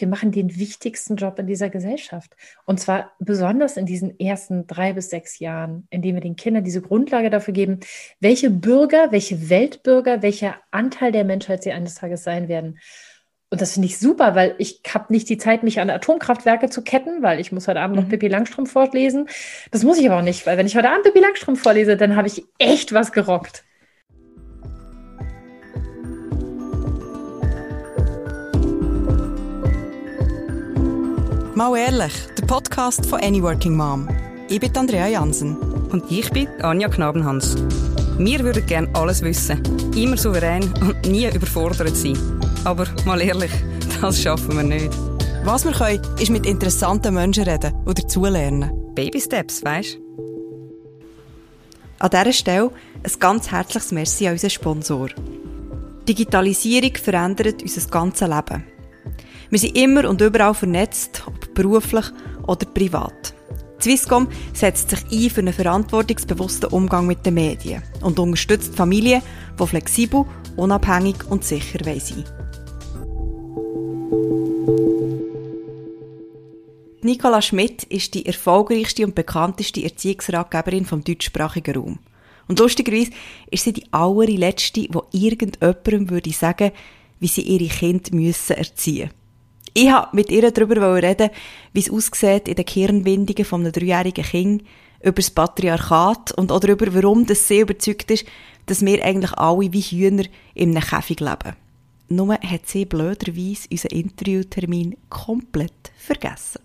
wir machen den wichtigsten Job in dieser Gesellschaft. Und zwar besonders in diesen ersten drei bis sechs Jahren, indem wir den Kindern diese Grundlage dafür geben, welche Bürger, welche Weltbürger, welcher Anteil der Menschheit sie eines Tages sein werden. Und das finde ich super, weil ich habe nicht die Zeit, mich an Atomkraftwerke zu ketten, weil ich muss heute Abend noch mhm. Pippi Langstrumpf vorlesen. Das muss ich aber auch nicht, weil wenn ich heute Abend Pippi Langstrumpf vorlese, dann habe ich echt was gerockt. Mal ehrlich, der Podcast von Any Working Mom. Ich bin Andrea Jansen. Und ich bin Anja Knabenhans. Wir würden gerne alles wissen, immer souverän und nie überfordert sein. Aber mal ehrlich, das schaffen wir nicht. Was wir können, ist mit interessanten Menschen reden oder zulernen. Baby Steps, weisst An dieser Stelle ein ganz herzliches Merci an unseren Sponsor. Digitalisierung verändert unser ganzes Leben. Wir sind immer und überall vernetzt, ob beruflich oder privat. Swisscom setzt sich ein für einen verantwortungsbewussten Umgang mit den Medien und unterstützt Familien, die flexibel, unabhängig und sicher sein wollen. Nicola Schmidt ist die erfolgreichste und bekannteste Erziehungsratgeberin vom deutschsprachigen Raum. Und lustigerweise ist sie die allerletzte, die irgendjemandem würde sagen, wie sie ihre Kinder müssen erziehen Ich wollte mit ihr darüber reden, wie es aussieht in den Kirnwindungen von einem dreijährigen Kind, über das Patriarchat und auch darüber, warum das sie überzeugt ist, dass wir eigentlich alle wie Hühner in einem Käfig leben. Nur hat sie blöderweise unseren Interviewtermin komplett vergessen.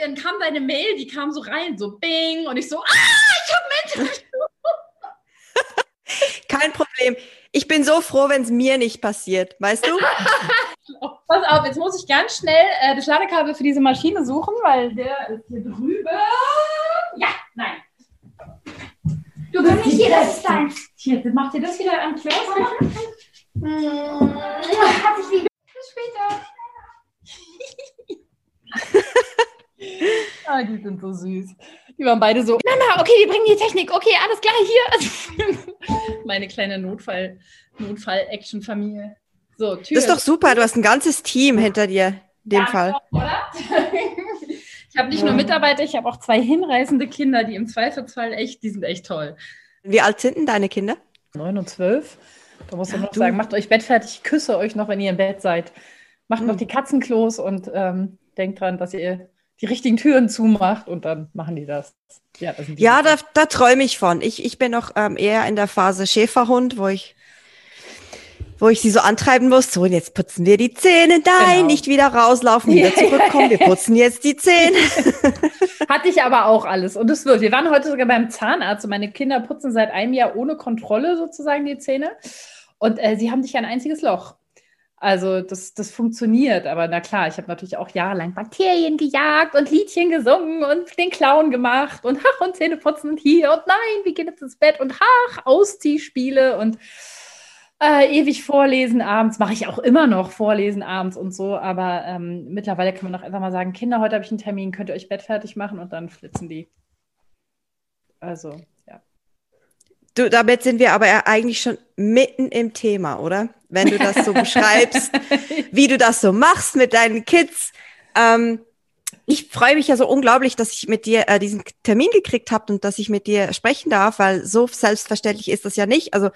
Dann kam deine Mail, die kam so rein, so bing, und ich so, ah, ich habe Menschen. Kein Problem. Ich bin so froh, wenn es mir nicht passiert, weißt du? Pass auf, jetzt muss ich ganz schnell äh, das Ladekabel für diese Maschine suchen, weil der ist hier drüben. Ja, nein. Du bist nicht hier, das ist dein. Hier, macht ihr das wieder am Kiosk? Hat sich lieb. Bis später. ah, die sind so süß. Die waren beide so, Mama, okay, wir bringen die Technik, okay, alles klar, hier. Meine kleine Notfall, Notfall-Action-Familie. So, Tür. Das ist doch super, du hast ein ganzes Team hinter dir, in dem ja, Fall. Oder? Ich habe nicht nur Mitarbeiter, ich habe auch zwei hinreißende Kinder, die im Zweifelsfall echt, die sind echt toll. Wie alt sind denn deine Kinder? Neun und zwölf. Da muss ich ja, noch du. sagen, macht euch Bett fertig, ich küsse euch noch, wenn ihr im Bett seid. Macht mhm. noch die Katzenklos und ähm, denkt dran, dass ihr die richtigen Türen zumacht und dann machen die das. Ja, das ja da, da träume ich von. Ich, ich bin noch ähm, eher in der Phase Schäferhund, wo ich wo ich sie so antreiben muss, so, und jetzt putzen wir die Zähne, nein, genau. nicht wieder rauslaufen, wieder zurückkommen, wir putzen jetzt die Zähne. Hatte ich aber auch alles und es wird. Wir waren heute sogar beim Zahnarzt und meine Kinder putzen seit einem Jahr ohne Kontrolle sozusagen die Zähne und äh, sie haben nicht ein einziges Loch. Also das, das funktioniert, aber na klar, ich habe natürlich auch jahrelang Bakterien gejagt und Liedchen gesungen und den Clown gemacht und ach und Zähne putzen und hier und nein, wie geht jetzt ins Bett und ach, Ausziehspiele und äh, ewig vorlesen abends, mache ich auch immer noch vorlesen abends und so, aber ähm, mittlerweile kann man doch einfach mal sagen, Kinder, heute habe ich einen Termin, könnt ihr euch Bett fertig machen und dann flitzen die. Also, ja. Du, damit sind wir aber eigentlich schon mitten im Thema, oder? Wenn du das so beschreibst, wie du das so machst mit deinen Kids. Ähm, ich freue mich ja so unglaublich, dass ich mit dir äh, diesen Termin gekriegt habe und dass ich mit dir sprechen darf, weil so selbstverständlich ist das ja nicht. Also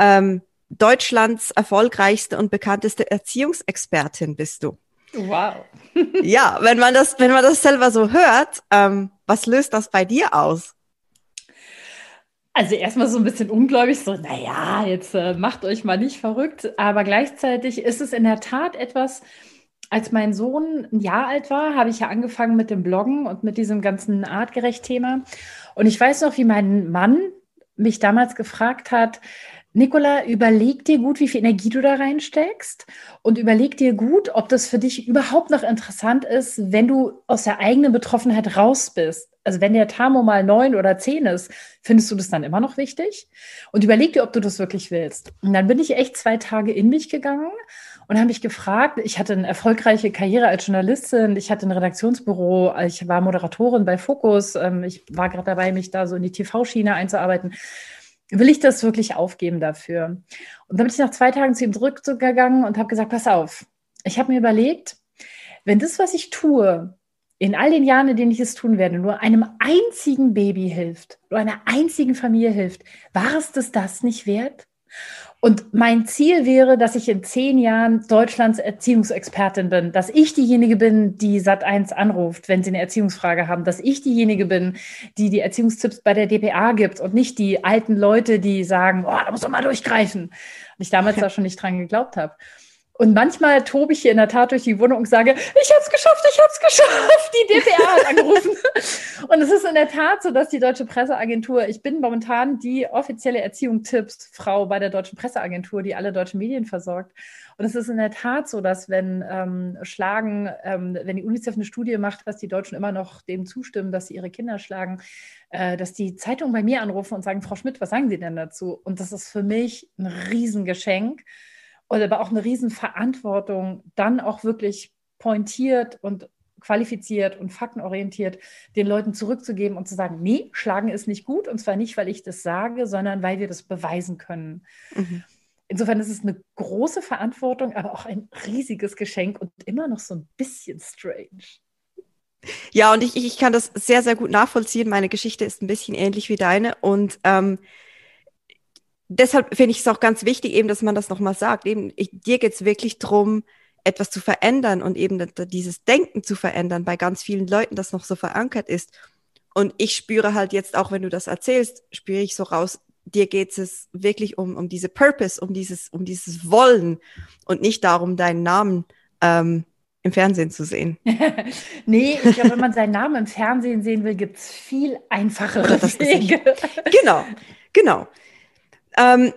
ähm, Deutschlands erfolgreichste und bekannteste Erziehungsexpertin bist du. Wow. ja, wenn man das, wenn man das selber so hört, ähm, was löst das bei dir aus? Also erstmal so ein bisschen ungläubig, so, naja, jetzt äh, macht euch mal nicht verrückt, aber gleichzeitig ist es in der Tat etwas, als mein Sohn ein Jahr alt war, habe ich ja angefangen mit dem Bloggen und mit diesem ganzen Artgerecht-Thema. Und ich weiß noch, wie mein Mann mich damals gefragt hat, Nicola, überleg dir gut, wie viel Energie du da reinsteckst und überleg dir gut, ob das für dich überhaupt noch interessant ist, wenn du aus der eigenen Betroffenheit raus bist. Also wenn der Tamo mal neun oder zehn ist, findest du das dann immer noch wichtig? Und überleg dir, ob du das wirklich willst. Und dann bin ich echt zwei Tage in mich gegangen und habe mich gefragt, ich hatte eine erfolgreiche Karriere als Journalistin, ich hatte ein Redaktionsbüro, ich war Moderatorin bei Focus, ähm, ich war gerade dabei, mich da so in die TV-Schiene einzuarbeiten will ich das wirklich aufgeben dafür? Und dann bin ich nach zwei Tagen zu ihm zurückgegangen und habe gesagt, pass auf, ich habe mir überlegt, wenn das, was ich tue, in all den Jahren, in denen ich es tun werde, nur einem einzigen Baby hilft, nur einer einzigen Familie hilft, war es das das nicht wert? Und mein Ziel wäre, dass ich in zehn Jahren Deutschlands Erziehungsexpertin bin, dass ich diejenige bin, die Sat1 anruft, wenn sie eine Erziehungsfrage haben, dass ich diejenige bin, die die Erziehungstipps bei der DPA gibt und nicht die alten Leute, die sagen, oh, da muss man mal durchgreifen. Und ich damals da schon nicht dran geglaubt habe. Und manchmal tobe ich hier in der Tat durch die Wohnung und sage, ich habe es geschafft, ich habe es geschafft. Die DPA hat angerufen. und es ist in der Tat so, dass die Deutsche Presseagentur, ich bin momentan die offizielle Erziehungstippsfrau bei der Deutschen Presseagentur, die alle deutschen Medien versorgt. Und es ist in der Tat so, dass wenn ähm, Schlagen, ähm, wenn die UNICEF eine Studie macht, dass die Deutschen immer noch dem zustimmen, dass sie ihre Kinder schlagen, äh, dass die Zeitungen bei mir anrufen und sagen, Frau Schmidt, was sagen Sie denn dazu? Und das ist für mich ein Riesengeschenk und aber auch eine Riesenverantwortung, dann auch wirklich pointiert und qualifiziert und faktenorientiert den Leuten zurückzugeben und zu sagen, nee, schlagen ist nicht gut und zwar nicht, weil ich das sage, sondern weil wir das beweisen können. Mhm. Insofern ist es eine große Verantwortung, aber auch ein riesiges Geschenk und immer noch so ein bisschen strange. Ja, und ich, ich kann das sehr, sehr gut nachvollziehen. Meine Geschichte ist ein bisschen ähnlich wie deine und ähm, deshalb finde ich es auch ganz wichtig, eben, dass man das nochmal sagt. Eben, ich, dir geht es wirklich darum, etwas zu verändern und eben dieses Denken zu verändern bei ganz vielen Leuten, das noch so verankert ist. Und ich spüre halt jetzt auch, wenn du das erzählst, spüre ich so raus, dir geht es wirklich um, um diese Purpose, um dieses, um dieses Wollen und nicht darum, deinen Namen ähm, im Fernsehen zu sehen. nee, ich glaube, wenn man seinen Namen im Fernsehen sehen will, gibt es viel einfachere Wege. Genau, genau. Ähm,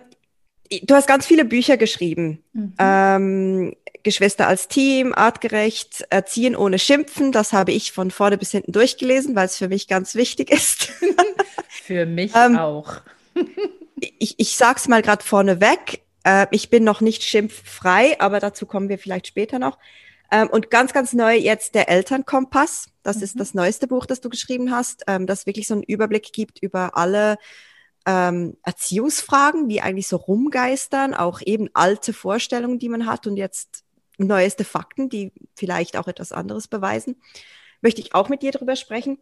du hast ganz viele Bücher geschrieben. Mhm. Ähm, Geschwister als Team, artgerecht, Erziehen ohne Schimpfen. Das habe ich von vorne bis hinten durchgelesen, weil es für mich ganz wichtig ist. für mich ähm, auch. ich, ich sag's mal gerade vorneweg. Äh, ich bin noch nicht schimpffrei, aber dazu kommen wir vielleicht später noch. Ähm, und ganz, ganz neu jetzt der Elternkompass. Das mhm. ist das neueste Buch, das du geschrieben hast, ähm, das wirklich so einen Überblick gibt über alle ähm, Erziehungsfragen, die eigentlich so rumgeistern, auch eben alte Vorstellungen, die man hat und jetzt neueste Fakten, die vielleicht auch etwas anderes beweisen, möchte ich auch mit dir drüber sprechen.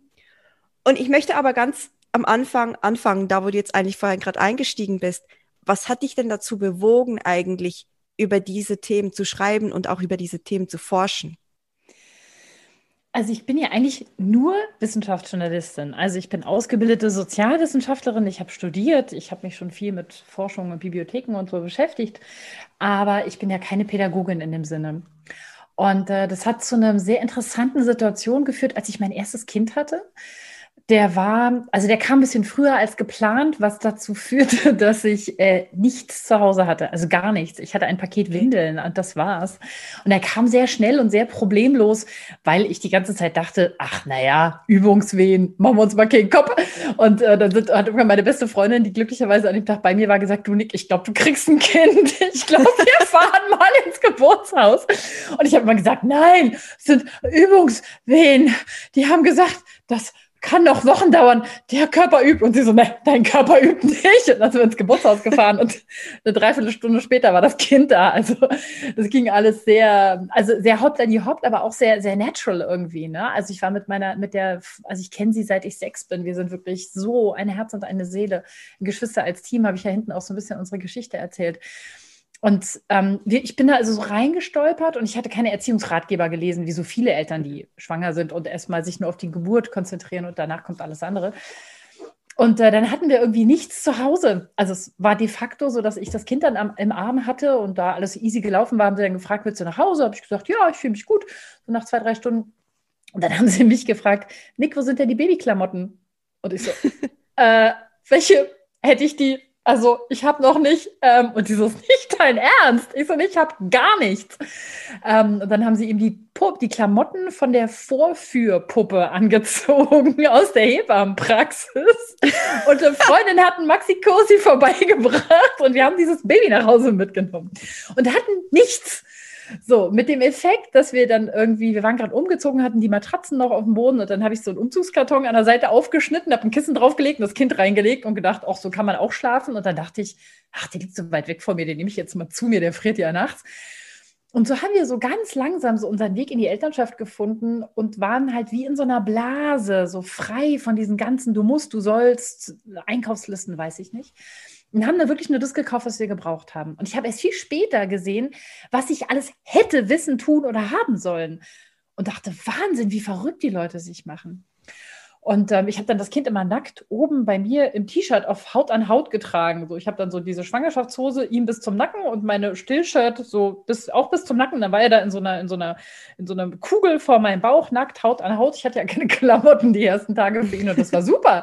Und ich möchte aber ganz am Anfang anfangen, da wo du jetzt eigentlich vorhin gerade eingestiegen bist. Was hat dich denn dazu bewogen, eigentlich über diese Themen zu schreiben und auch über diese Themen zu forschen? Also ich bin ja eigentlich nur Wissenschaftsjournalistin. Also ich bin ausgebildete Sozialwissenschaftlerin, ich habe studiert, ich habe mich schon viel mit Forschung und Bibliotheken und so beschäftigt, aber ich bin ja keine Pädagogin in dem Sinne. Und äh, das hat zu einer sehr interessanten Situation geführt, als ich mein erstes Kind hatte der war, also der kam ein bisschen früher als geplant, was dazu führte, dass ich äh, nichts zu Hause hatte, also gar nichts. Ich hatte ein Paket Windeln und das war's. Und er kam sehr schnell und sehr problemlos, weil ich die ganze Zeit dachte, ach naja, Übungswehen, machen wir uns mal keinen Kopf. Und äh, dann sind, hat irgendwann meine beste Freundin, die glücklicherweise an dem Tag bei mir war, gesagt, du Nick, ich glaube, du kriegst ein Kind. Ich glaube, wir fahren mal ins Geburtshaus. Und ich habe mal gesagt, nein, es sind Übungswehen. Die haben gesagt, das kann noch Wochen dauern, der Körper übt. Und sie so, ne, dein Körper übt nicht. Und dann sind wir ins Geburtshaus gefahren und eine Dreiviertelstunde später war das Kind da. Also das ging alles sehr, also sehr die hoppt, aber auch sehr, sehr natural irgendwie. Ne? Also ich war mit meiner, mit der, also ich kenne sie seit ich sechs bin. Wir sind wirklich so ein Herz und eine Seele. Geschwister als Team habe ich ja hinten auch so ein bisschen unsere Geschichte erzählt. Und ähm, ich bin da also so reingestolpert und ich hatte keine Erziehungsratgeber gelesen, wie so viele Eltern, die schwanger sind und erstmal sich nur auf die Geburt konzentrieren und danach kommt alles andere. Und äh, dann hatten wir irgendwie nichts zu Hause. Also es war de facto so, dass ich das Kind dann am, im Arm hatte und da alles easy gelaufen war, haben sie dann gefragt, willst du nach Hause? Habe ich gesagt, ja, ich fühle mich gut. So nach zwei, drei Stunden. Und dann haben sie mich gefragt, Nick, wo sind denn die Babyklamotten? Und ich so, äh, welche hätte ich die also ich habe noch nicht, ähm, und ist nicht dein Ernst. Ich so, ich habe gar nichts. Ähm, und dann haben sie ihm die, Puppe, die Klamotten von der Vorführpuppe angezogen aus der Hebammenpraxis. Und eine Freundin hat einen Maxi Cosi vorbeigebracht und wir haben dieses Baby nach Hause mitgenommen. Und hatten nichts. So, mit dem Effekt, dass wir dann irgendwie, wir waren gerade umgezogen, hatten die Matratzen noch auf dem Boden und dann habe ich so einen Umzugskarton an der Seite aufgeschnitten, habe ein Kissen draufgelegt und das Kind reingelegt und gedacht, auch so kann man auch schlafen. Und dann dachte ich, ach, der liegt so weit weg von mir, den nehme ich jetzt mal zu mir, der friert ja nachts. Und so haben wir so ganz langsam so unseren Weg in die Elternschaft gefunden und waren halt wie in so einer Blase, so frei von diesen ganzen, du musst, du sollst, Einkaufslisten, weiß ich nicht. Und haben da wirklich nur das gekauft, was wir gebraucht haben. Und ich habe erst viel später gesehen, was ich alles hätte wissen, tun oder haben sollen. Und dachte, Wahnsinn, wie verrückt die Leute sich machen. Und ähm, ich habe dann das Kind immer nackt oben bei mir im T-Shirt auf Haut an Haut getragen. So, ich habe dann so diese Schwangerschaftshose ihm bis zum Nacken und meine Stillshirt so bis auch bis zum Nacken. Dann war er da in so einer in so einer in so einer Kugel vor meinem Bauch nackt Haut an Haut. Ich hatte ja keine Klamotten die ersten Tage für ihn und das war super.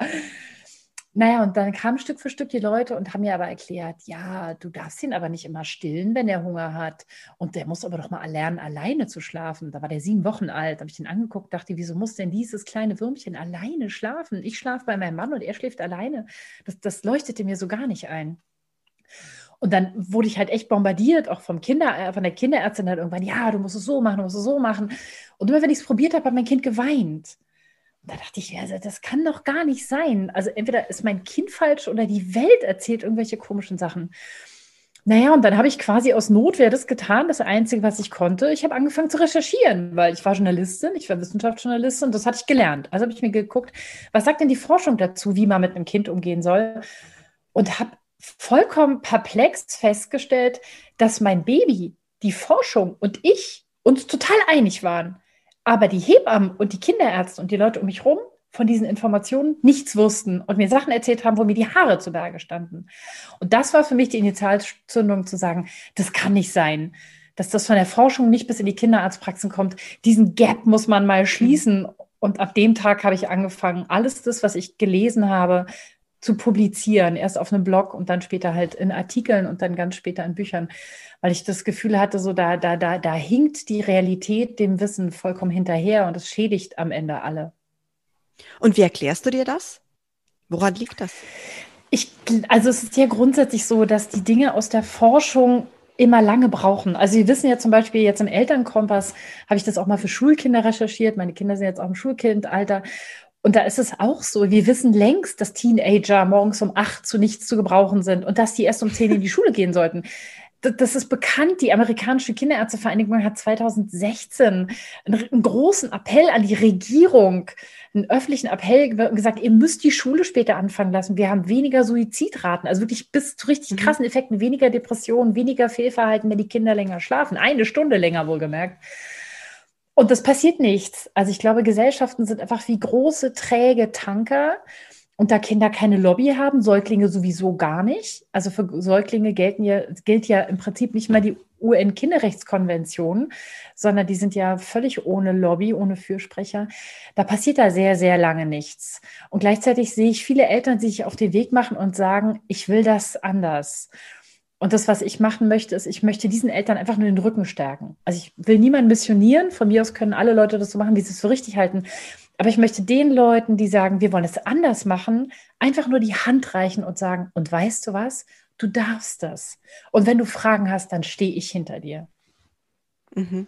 Naja, und dann kamen Stück für Stück die Leute und haben mir aber erklärt, ja, du darfst ihn aber nicht immer stillen, wenn er Hunger hat. Und der muss aber doch mal lernen, alleine zu schlafen. Da war der sieben Wochen alt. Habe ich ihn angeguckt, dachte, wieso muss denn dieses kleine Würmchen alleine schlafen? Ich schlafe bei meinem Mann und er schläft alleine. Das, das leuchtete mir so gar nicht ein. Und dann wurde ich halt echt bombardiert, auch vom Kinder, äh, von der Kinderärztin halt irgendwann, ja, du musst es so machen, du musst es so machen. Und immer wenn ich es probiert habe, hat mein Kind geweint da dachte ich, also das kann doch gar nicht sein. Also entweder ist mein Kind falsch oder die Welt erzählt irgendwelche komischen Sachen. Naja, und dann habe ich quasi aus Notwehr das getan, das Einzige, was ich konnte. Ich habe angefangen zu recherchieren, weil ich war Journalistin, ich war Wissenschaftsjournalistin und das hatte ich gelernt. Also habe ich mir geguckt, was sagt denn die Forschung dazu, wie man mit einem Kind umgehen soll? Und habe vollkommen perplex festgestellt, dass mein Baby, die Forschung und ich uns total einig waren aber die Hebammen und die Kinderärzte und die Leute um mich herum von diesen Informationen nichts wussten und mir Sachen erzählt haben, wo mir die Haare zu Berge standen. Und das war für mich die Initialzündung zu sagen, das kann nicht sein, dass das von der Forschung nicht bis in die Kinderarztpraxen kommt. Diesen Gap muss man mal schließen. Und ab dem Tag habe ich angefangen, alles das, was ich gelesen habe, zu publizieren. Erst auf einem Blog und dann später halt in Artikeln und dann ganz später in Büchern, weil ich das Gefühl hatte, so da, da, da, da hinkt die Realität dem Wissen vollkommen hinterher und es schädigt am Ende alle. Und wie erklärst du dir das? Woran liegt das? Ich, also es ist ja grundsätzlich so, dass die Dinge aus der Forschung immer lange brauchen. Also wir wissen ja zum Beispiel jetzt im Elternkompass, habe ich das auch mal für Schulkinder recherchiert. Meine Kinder sind jetzt auch im Schulkindalter. Und da ist es auch so. Wir wissen längst, dass Teenager morgens um acht zu nichts zu gebrauchen sind und dass die erst um zehn in die Schule gehen sollten. Das ist bekannt. Die amerikanische Kinderärztevereinigung hat 2016 einen, großen Appell an die Regierung, einen öffentlichen Appell gesagt, ihr müsst die Schule später anfangen lassen. Wir haben weniger Suizidraten, also wirklich bis zu richtig mhm. krassen Effekten, weniger Depressionen, weniger Fehlverhalten, wenn die Kinder länger schlafen. Eine Stunde länger wohlgemerkt. Und das passiert nichts. Also ich glaube, Gesellschaften sind einfach wie große, träge Tanker. Und da Kinder keine Lobby haben, Säuglinge sowieso gar nicht. Also für Säuglinge gelten ja, gilt ja im Prinzip nicht mal die UN-Kinderrechtskonvention, sondern die sind ja völlig ohne Lobby, ohne Fürsprecher. Da passiert da sehr, sehr lange nichts. Und gleichzeitig sehe ich viele Eltern, die sich auf den Weg machen und sagen, ich will das anders. Und das, was ich machen möchte, ist, ich möchte diesen Eltern einfach nur den Rücken stärken. Also ich will niemanden missionieren. Von mir aus können alle Leute das so machen, wie sie es für richtig halten. Aber ich möchte den Leuten, die sagen, wir wollen es anders machen, einfach nur die Hand reichen und sagen, und weißt du was? Du darfst das. Und wenn du Fragen hast, dann stehe ich hinter dir. Mhm.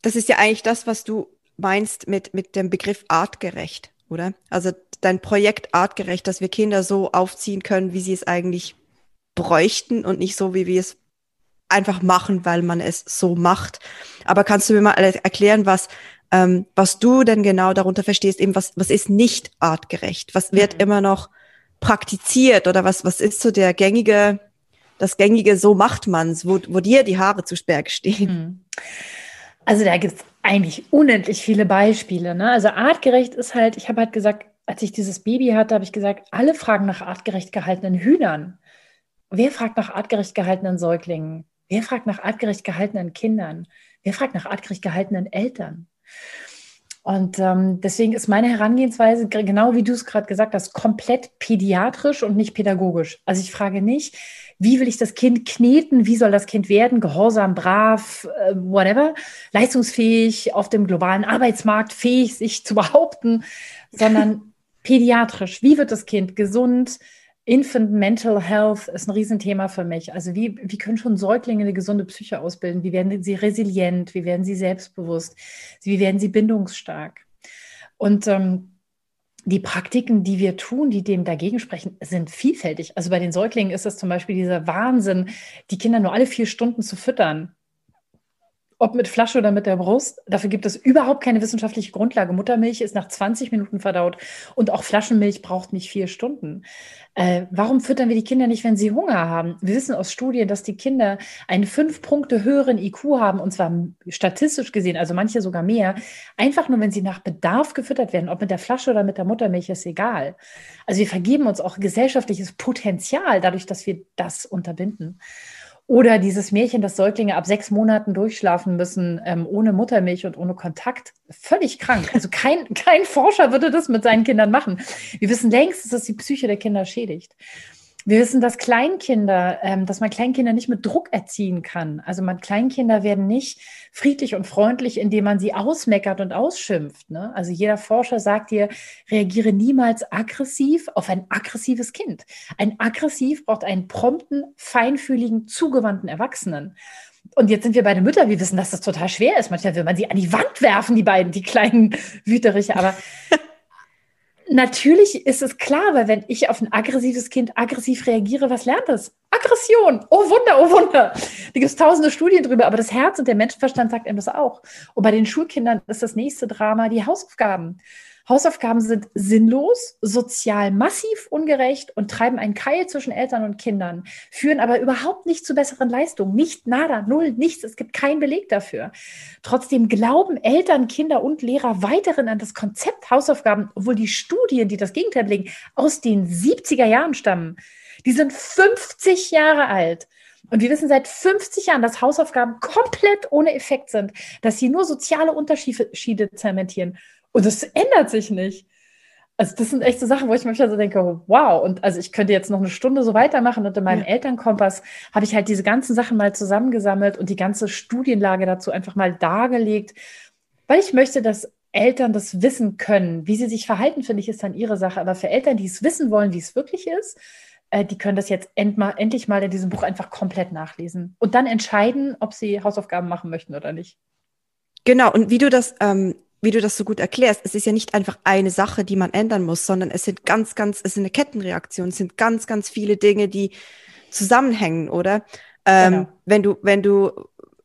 Das ist ja eigentlich das, was du meinst mit, mit dem Begriff artgerecht, oder? Also dein Projekt artgerecht, dass wir Kinder so aufziehen können, wie sie es eigentlich bräuchten und nicht so, wie wir es einfach machen, weil man es so macht. Aber kannst du mir mal erklären, was, ähm, was du denn genau darunter verstehst, eben was, was ist nicht artgerecht? Was wird mhm. immer noch praktiziert oder was, was ist so der gängige, das gängige, so macht man's, wo, wo dir die Haare zu Berge stehen? Mhm. Also da gibt es eigentlich unendlich viele Beispiele. Ne? Also artgerecht ist halt, ich habe halt gesagt, als ich dieses Baby hatte, habe ich gesagt, alle fragen nach artgerecht gehaltenen Hühnern. Wer fragt nach artgerecht gehaltenen Säuglingen? Wer fragt nach artgerecht gehaltenen Kindern? Wer fragt nach artgerecht gehaltenen Eltern? Und ähm, deswegen ist meine Herangehensweise, genau wie du es gerade gesagt hast, komplett pädiatrisch und nicht pädagogisch. Also ich frage nicht, wie will ich das Kind kneten, wie soll das Kind werden, gehorsam, brav, äh, whatever, leistungsfähig, auf dem globalen Arbeitsmarkt fähig, sich zu behaupten, sondern pädiatrisch. Wie wird das Kind gesund, Infant Mental Health ist ein Riesenthema für mich. Also wie, wie können schon Säuglinge eine gesunde Psyche ausbilden? Wie werden sie resilient? Wie werden sie selbstbewusst? Wie werden sie bindungsstark? Und ähm, die Praktiken, die wir tun, die dem dagegen sprechen, sind vielfältig. Also bei den Säuglingen ist es zum Beispiel dieser Wahnsinn, die Kinder nur alle vier Stunden zu füttern ob mit Flasche oder mit der Brust. Dafür gibt es überhaupt keine wissenschaftliche Grundlage. Muttermilch ist nach 20 Minuten verdaut und auch Flaschenmilch braucht nicht vier Stunden. Äh, warum füttern wir die Kinder nicht, wenn sie Hunger haben? Wir wissen aus Studien, dass die Kinder einen fünf Punkte höheren IQ haben und zwar statistisch gesehen, also manche sogar mehr, einfach nur, wenn sie nach Bedarf gefüttert werden. Ob mit der Flasche oder mit der Muttermilch ist egal. Also wir vergeben uns auch gesellschaftliches Potenzial dadurch, dass wir das unterbinden. Oder dieses Märchen, dass Säuglinge ab sechs Monaten durchschlafen müssen, ähm, ohne Muttermilch und ohne Kontakt. Völlig krank. Also kein, kein Forscher würde das mit seinen Kindern machen. Wir wissen längst, dass das die Psyche der Kinder schädigt. Wir wissen, dass Kleinkinder, ähm, dass man Kleinkinder nicht mit Druck erziehen kann. Also man Kleinkinder werden nicht friedlich und freundlich, indem man sie ausmeckert und ausschimpft. Ne? Also jeder Forscher sagt dir, reagiere niemals aggressiv auf ein aggressives Kind. Ein aggressiv braucht einen prompten, feinfühligen, zugewandten Erwachsenen. Und jetzt sind wir bei den Müttern. Wir wissen, dass das total schwer ist. Manchmal will man sie an die Wand werfen, die beiden, die kleinen Wüteriche. Aber Natürlich ist es klar, weil wenn ich auf ein aggressives Kind aggressiv reagiere, was lernt es? Aggression. Oh Wunder, oh Wunder. Da gibt es tausende Studien drüber, aber das Herz und der Menschenverstand sagt einem das auch. Und bei den Schulkindern ist das nächste Drama die Hausaufgaben. Hausaufgaben sind sinnlos, sozial massiv ungerecht und treiben einen Keil zwischen Eltern und Kindern, führen aber überhaupt nicht zu besseren Leistungen. Nicht nada, null, nichts. Es gibt keinen Beleg dafür. Trotzdem glauben Eltern, Kinder und Lehrer weiterhin an das Konzept Hausaufgaben, obwohl die Studien, die das Gegenteil belegen, aus den 70er Jahren stammen. Die sind 50 Jahre alt. Und wir wissen seit 50 Jahren, dass Hausaufgaben komplett ohne Effekt sind, dass sie nur soziale Unterschiede zementieren. Und das ändert sich nicht. Also das sind echt so Sachen, wo ich manchmal so denke, wow, und also ich könnte jetzt noch eine Stunde so weitermachen und in meinem ja. Elternkompass habe ich halt diese ganzen Sachen mal zusammengesammelt und die ganze Studienlage dazu einfach mal dargelegt, weil ich möchte, dass Eltern das wissen können. Wie sie sich verhalten, finde ich, ist dann ihre Sache. Aber für Eltern, die es wissen wollen, wie es wirklich ist, äh, die können das jetzt endlich mal in diesem Buch einfach komplett nachlesen und dann entscheiden, ob sie Hausaufgaben machen möchten oder nicht. Genau, und wie du das ähm, wie du das so gut erklärst, es ist ja nicht einfach eine Sache, die man ändern muss, sondern es sind ganz, ganz, es ist eine Kettenreaktion, es sind ganz, ganz viele Dinge, die zusammenhängen, oder? Ähm, genau. Wenn du, wenn du,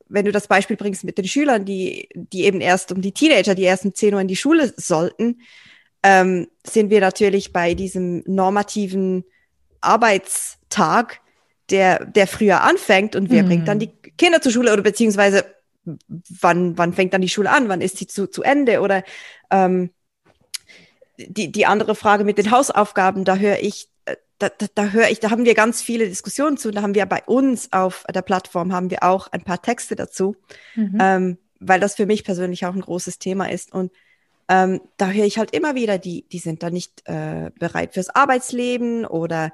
wenn du das Beispiel bringst mit den Schülern, die, die eben erst um die Teenager, die erst um 10 Uhr in die Schule sollten, ähm, sind wir natürlich bei diesem normativen Arbeitstag, der, der früher anfängt und wer mhm. bringt dann die Kinder zur Schule oder beziehungsweise wann, wann fängt dann die Schule an, wann ist sie zu, zu Ende oder ähm, die, die andere Frage mit den Hausaufgaben, da höre ich, äh, da, da, da höre ich, da haben wir ganz viele Diskussionen zu. Da haben wir bei uns auf der Plattform haben wir auch ein paar Texte dazu, mhm. ähm, weil das für mich persönlich auch ein großes Thema ist. Und ähm, da höre ich halt immer wieder, die, die sind da nicht äh, bereit fürs Arbeitsleben oder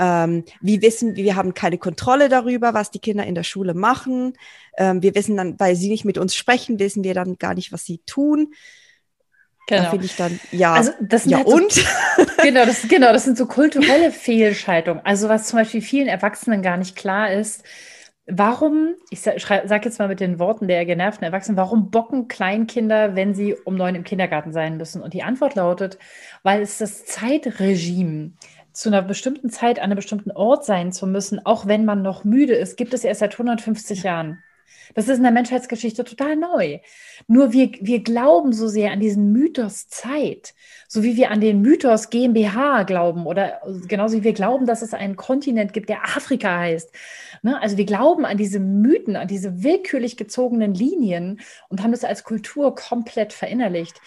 ähm, wir wissen, wir haben keine Kontrolle darüber, was die Kinder in der Schule machen. Ähm, wir wissen dann, weil sie nicht mit uns sprechen, wissen wir dann gar nicht, was sie tun. Genau. Da finde ich dann, ja, also das ja halt und? So, genau, das, genau, das sind so kulturelle Fehlschaltungen. Also was zum Beispiel vielen Erwachsenen gar nicht klar ist, warum, ich sage sag jetzt mal mit den Worten der genervten Erwachsenen, warum bocken Kleinkinder, wenn sie um neun im Kindergarten sein müssen? Und die Antwort lautet, weil es das Zeitregime zu einer bestimmten Zeit an einem bestimmten Ort sein zu müssen, auch wenn man noch müde ist, gibt es erst seit 150 Jahren. Das ist in der Menschheitsgeschichte total neu. Nur wir, wir glauben so sehr an diesen Mythos Zeit, so wie wir an den Mythos GmbH glauben oder genauso wie wir glauben, dass es einen Kontinent gibt, der Afrika heißt. Ne? Also wir glauben an diese Mythen, an diese willkürlich gezogenen Linien und haben das als Kultur komplett verinnerlicht.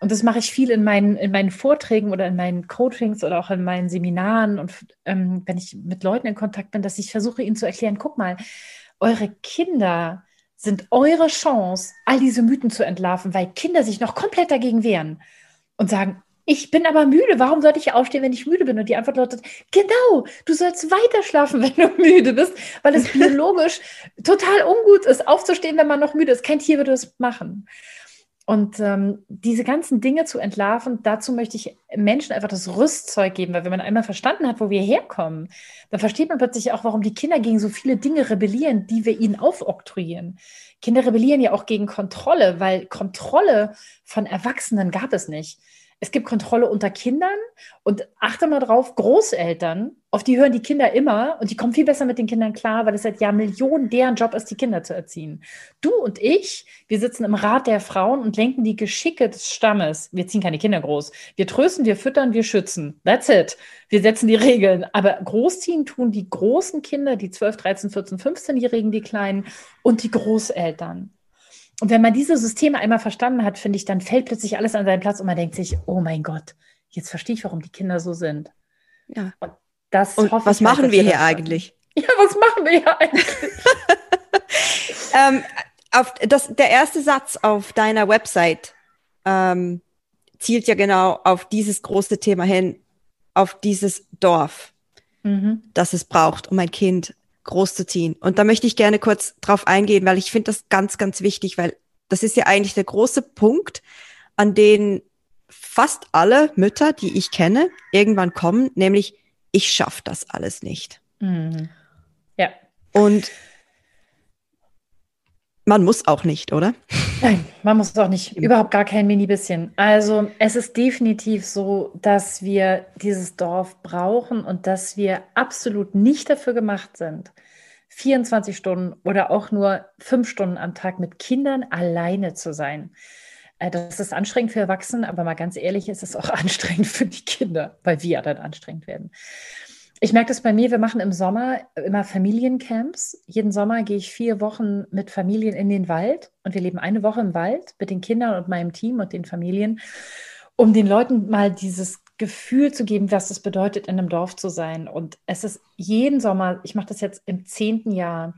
Und das mache ich viel in meinen, in meinen Vorträgen oder in meinen Coachings oder auch in meinen Seminaren und ähm, wenn ich mit Leuten in Kontakt bin, dass ich versuche, ihnen zu erklären, guck mal, eure Kinder sind eure Chance, all diese Mythen zu entlarven, weil Kinder sich noch komplett dagegen wehren und sagen, ich bin aber müde. Warum sollte ich aufstehen, wenn ich müde bin? Und die Antwort lautet, genau, du sollst weiter schlafen, wenn du müde bist, weil es biologisch total ungut ist, aufzustehen, wenn man noch müde ist. Kein Tier würde es machen. Und ähm, diese ganzen Dinge zu entlarven, dazu möchte ich Menschen einfach das Rüstzeug geben, weil wenn man einmal verstanden hat, wo wir herkommen, dann versteht man plötzlich auch, warum die Kinder gegen so viele Dinge rebellieren, die wir ihnen aufoktroyieren. Kinder rebellieren ja auch gegen Kontrolle, weil Kontrolle von Erwachsenen gab es nicht es gibt Kontrolle unter Kindern und achte mal drauf, Großeltern, auf die hören die Kinder immer und die kommen viel besser mit den Kindern klar, weil es seit Jahrmillionen deren Job ist, die Kinder zu erziehen. Du und ich, wir sitzen im Rat der Frauen und lenken die Geschicke des Stammes. Wir ziehen keine Kinder groß. Wir trösten, wir füttern, wir schützen. That's it. Wir setzen die Regeln. Aber großziehen tun die großen Kinder, die 12, 13, 14, 15-Jährigen, die Kleinen und die Großeltern. Und wenn man diese Systeme einmal verstanden hat, finde ich, dann fällt plötzlich alles an seinen Platz und man denkt sich, oh mein Gott, jetzt verstehe ich, warum die Kinder so sind. Ja. Und das und was halt, machen wir hier eigentlich? Ja, was machen wir hier eigentlich? ähm, auf das, der erste Satz auf deiner Website ähm, zielt ja genau auf dieses große Thema hin, auf dieses Dorf, mhm. das es braucht, um ein Kind großzuziehen. Und da möchte ich gerne kurz drauf eingehen, weil ich finde das ganz, ganz wichtig, weil das ist ja eigentlich der große Punkt, an den fast alle Mütter, die ich kenne, irgendwann kommen, nämlich ich schaffe das alles nicht. Mhm. Ja. Und man muss auch nicht, oder? Nein, man muss auch nicht. Überhaupt gar kein mini bisschen. Also es ist definitiv so, dass wir dieses Dorf brauchen und dass wir absolut nicht dafür gemacht sind, 24 Stunden oder auch nur fünf Stunden am Tag mit Kindern alleine zu sein. Äh, das ist anstrengend für Erwachsene, aber mal ganz ehrlich, ist es auch anstrengend für die Kinder, weil wir dann anstrengend werden. Ich merke das bei mir, wir machen im Sommer immer Familiencamps. Jeden Sommer gehe ich vier Wochen mit Familien in den Wald und wir leben eine Woche im Wald mit den Kindern und meinem Team und den Familien, um den Leuten mal dieses Gefühl zu geben, was es bedeutet, in einem Dorf zu sein. Und es ist jeden Sommer, ich mache das jetzt im zehnten Jahr,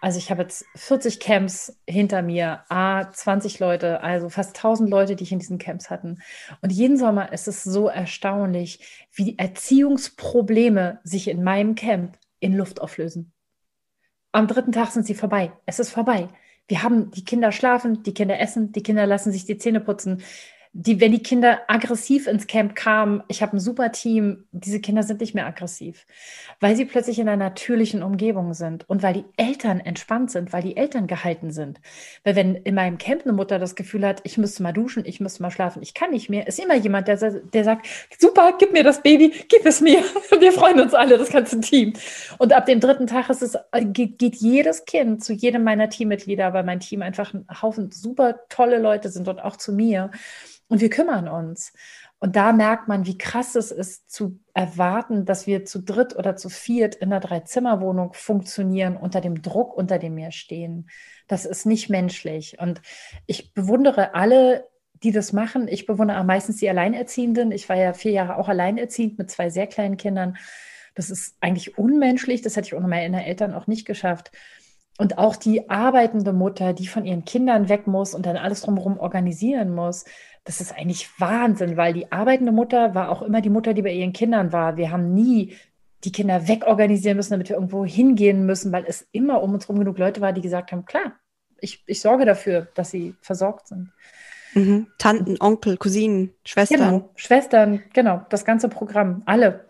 also ich habe jetzt 40 Camps hinter mir, A, 20 Leute, also fast 1000 Leute, die ich in diesen Camps hatten. Und jeden Sommer ist es so erstaunlich, wie die Erziehungsprobleme sich in meinem Camp in Luft auflösen. Am dritten Tag sind sie vorbei. Es ist vorbei. Wir haben die Kinder schlafen, die Kinder essen, die Kinder lassen sich die Zähne putzen die, wenn die Kinder aggressiv ins Camp kamen, ich habe ein super Team, diese Kinder sind nicht mehr aggressiv, weil sie plötzlich in einer natürlichen Umgebung sind und weil die Eltern entspannt sind, weil die Eltern gehalten sind. Weil wenn in meinem Camp eine Mutter das Gefühl hat, ich müsste mal duschen, ich müsste mal schlafen, ich kann nicht mehr, ist immer jemand, der, der sagt, super, gib mir das Baby, gib es mir. Wir freuen uns alle, das ganze Team. Und ab dem dritten Tag ist es, geht, geht jedes Kind zu jedem meiner Teammitglieder, weil mein Team einfach ein Haufen super tolle Leute sind und auch zu mir. Und wir kümmern uns. Und da merkt man, wie krass es ist, zu erwarten, dass wir zu dritt oder zu viert in einer Dreizimmerwohnung funktionieren, unter dem Druck, unter dem wir stehen. Das ist nicht menschlich. Und ich bewundere alle, die das machen. Ich bewundere meistens die Alleinerziehenden. Ich war ja vier Jahre auch alleinerziehend mit zwei sehr kleinen Kindern. Das ist eigentlich unmenschlich. Das hätte ich ohne meine Eltern auch nicht geschafft. Und auch die arbeitende Mutter, die von ihren Kindern weg muss und dann alles drumherum organisieren muss, das ist eigentlich Wahnsinn, weil die arbeitende Mutter war auch immer die Mutter, die bei ihren Kindern war. Wir haben nie die Kinder wegorganisieren müssen, damit wir irgendwo hingehen müssen, weil es immer um uns herum genug Leute war, die gesagt haben, klar, ich, ich sorge dafür, dass sie versorgt sind. Mhm. Tanten, Onkel, Cousinen, Schwestern. Genau, Schwestern, genau, das ganze Programm, alle.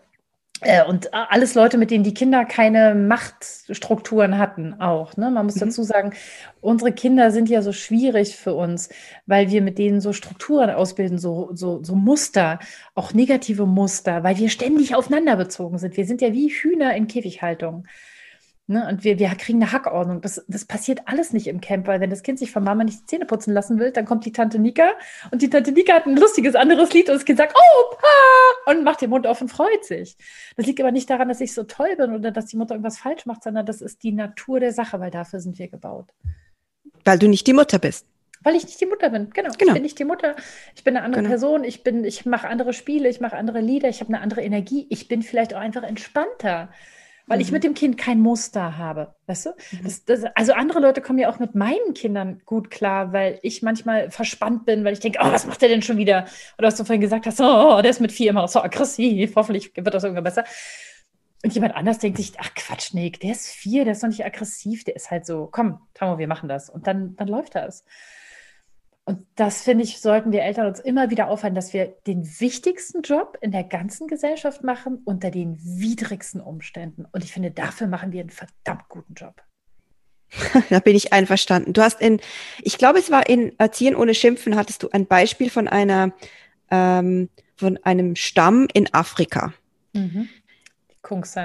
Äh, und alles Leute, mit denen die Kinder keine Machtstrukturen hatten, auch. Ne? Man muss mhm. dazu sagen, unsere Kinder sind ja so schwierig für uns, weil wir mit denen so Strukturen ausbilden, so, so, so Muster, auch negative Muster, weil wir ständig aufeinander bezogen sind. Wir sind ja wie Hühner in Käfighaltung. Ne? Und wir, wir kriegen eine Hackordnung. Das, das passiert alles nicht im Camp, weil wenn das Kind sich von Mama nicht die Zähne putzen lassen will, dann kommt die Tante Nika und die Tante Nika hat ein lustiges anderes Lied und das Kind sagt, oh, pa! und macht den Mund auf und freut sich. Das liegt aber nicht daran, dass ich so toll bin oder dass die Mutter irgendwas falsch macht, sondern das ist die Natur der Sache, weil dafür sind wir gebaut. Weil du nicht die Mutter bist. Weil ich nicht die Mutter bin. Genau. genau. Ich bin nicht die Mutter. Ich bin eine andere genau. Person. Ich bin, ich mache andere Spiele, ich mache andere Lieder, ich habe eine andere Energie. Ich bin vielleicht auch einfach entspannter weil mhm. ich mit dem Kind kein Muster habe. Weißt du? Mhm. Das, das, also andere Leute kommen ja auch mit meinen Kindern gut klar, weil ich manchmal verspannt bin, weil ich denke, oh, was macht der denn schon wieder? Oder was du vorhin gesagt hast, oh, der ist mit vier immer so aggressiv, hoffentlich wird das irgendwann besser. Und jemand anders denkt sich, ach Quatsch, Nick, der ist vier, der ist noch nicht aggressiv, der ist halt so, komm, Tamo, wir machen das. Und dann, dann läuft das. Und das finde ich, sollten wir Eltern uns immer wieder aufhalten, dass wir den wichtigsten Job in der ganzen Gesellschaft machen unter den widrigsten Umständen. Und ich finde, dafür machen wir einen verdammt guten Job. da bin ich einverstanden. Du hast in, ich glaube, es war in Erziehen ohne Schimpfen, hattest du ein Beispiel von einer, ähm, von einem Stamm in Afrika. Mhm.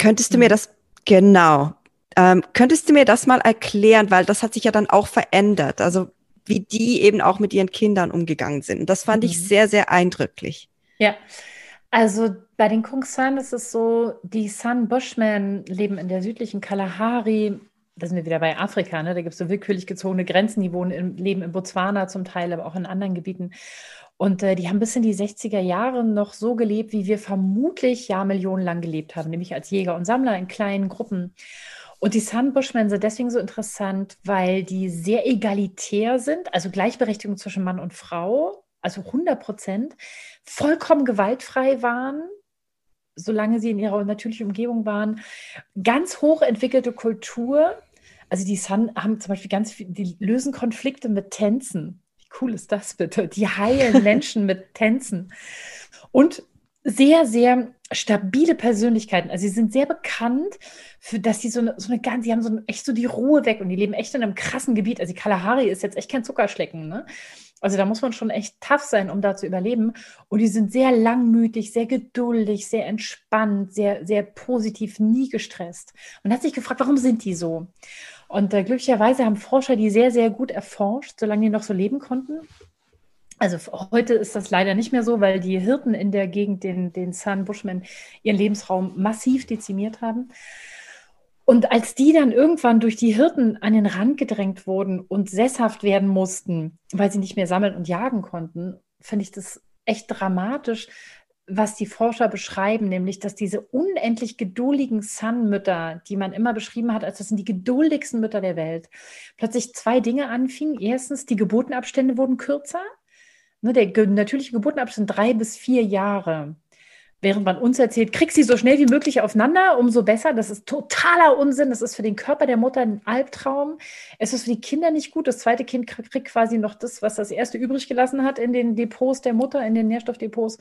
Könntest du mir mhm. das, genau, ähm, könntest du mir das mal erklären, weil das hat sich ja dann auch verändert. Also wie die eben auch mit ihren Kindern umgegangen sind. Und das fand mhm. ich sehr, sehr eindrücklich. Ja, also bei den Kung San ist es so, die San Bushmen leben in der südlichen Kalahari. Da sind wir wieder bei Afrika, ne? da gibt es so willkürlich gezogene Grenzen, die wohnen im, leben in Botswana zum Teil, aber auch in anderen Gebieten. Und äh, die haben bis in die 60er Jahre noch so gelebt, wie wir vermutlich Jahrmillionen lang gelebt haben, nämlich als Jäger und Sammler in kleinen Gruppen. Und die Sun Bushmen sind deswegen so interessant, weil die sehr egalitär sind, also Gleichberechtigung zwischen Mann und Frau, also 100 Prozent, vollkommen gewaltfrei waren, solange sie in ihrer natürlichen Umgebung waren, ganz hoch entwickelte Kultur. Also die Sun haben zum Beispiel ganz viel, die lösen Konflikte mit Tänzen. Wie cool ist das bitte? Die heilen Menschen mit Tänzen. Und sehr, sehr stabile Persönlichkeiten. Also sie sind sehr bekannt, für dass sie so eine, so eine ganz, sie haben so eine, echt so die Ruhe weg und die leben echt in einem krassen Gebiet. Also die Kalahari ist jetzt echt kein Zuckerschlecken, ne? Also da muss man schon echt tough sein, um da zu überleben. Und die sind sehr langmütig, sehr geduldig, sehr entspannt, sehr, sehr positiv, nie gestresst. Man hat sich gefragt, warum sind die so? Und äh, glücklicherweise haben Forscher die sehr, sehr gut erforscht, solange die noch so leben konnten. Also heute ist das leider nicht mehr so, weil die Hirten in der Gegend den, den Sun Bushmen ihren Lebensraum massiv dezimiert haben. Und als die dann irgendwann durch die Hirten an den Rand gedrängt wurden und sesshaft werden mussten, weil sie nicht mehr sammeln und jagen konnten, finde ich das echt dramatisch, was die Forscher beschreiben, nämlich, dass diese unendlich geduldigen Sun-Mütter, die man immer beschrieben hat, als das sind die geduldigsten Mütter der Welt, plötzlich zwei Dinge anfingen. Erstens, die Geburtenabstände wurden kürzer Ne, der natürliche Geburtenabstand drei bis vier Jahre. Während man uns erzählt, krieg sie so schnell wie möglich aufeinander, umso besser. Das ist totaler Unsinn. Das ist für den Körper der Mutter ein Albtraum. Es ist für die Kinder nicht gut. Das zweite Kind kriegt quasi noch das, was das erste übrig gelassen hat in den Depots der Mutter, in den Nährstoffdepots.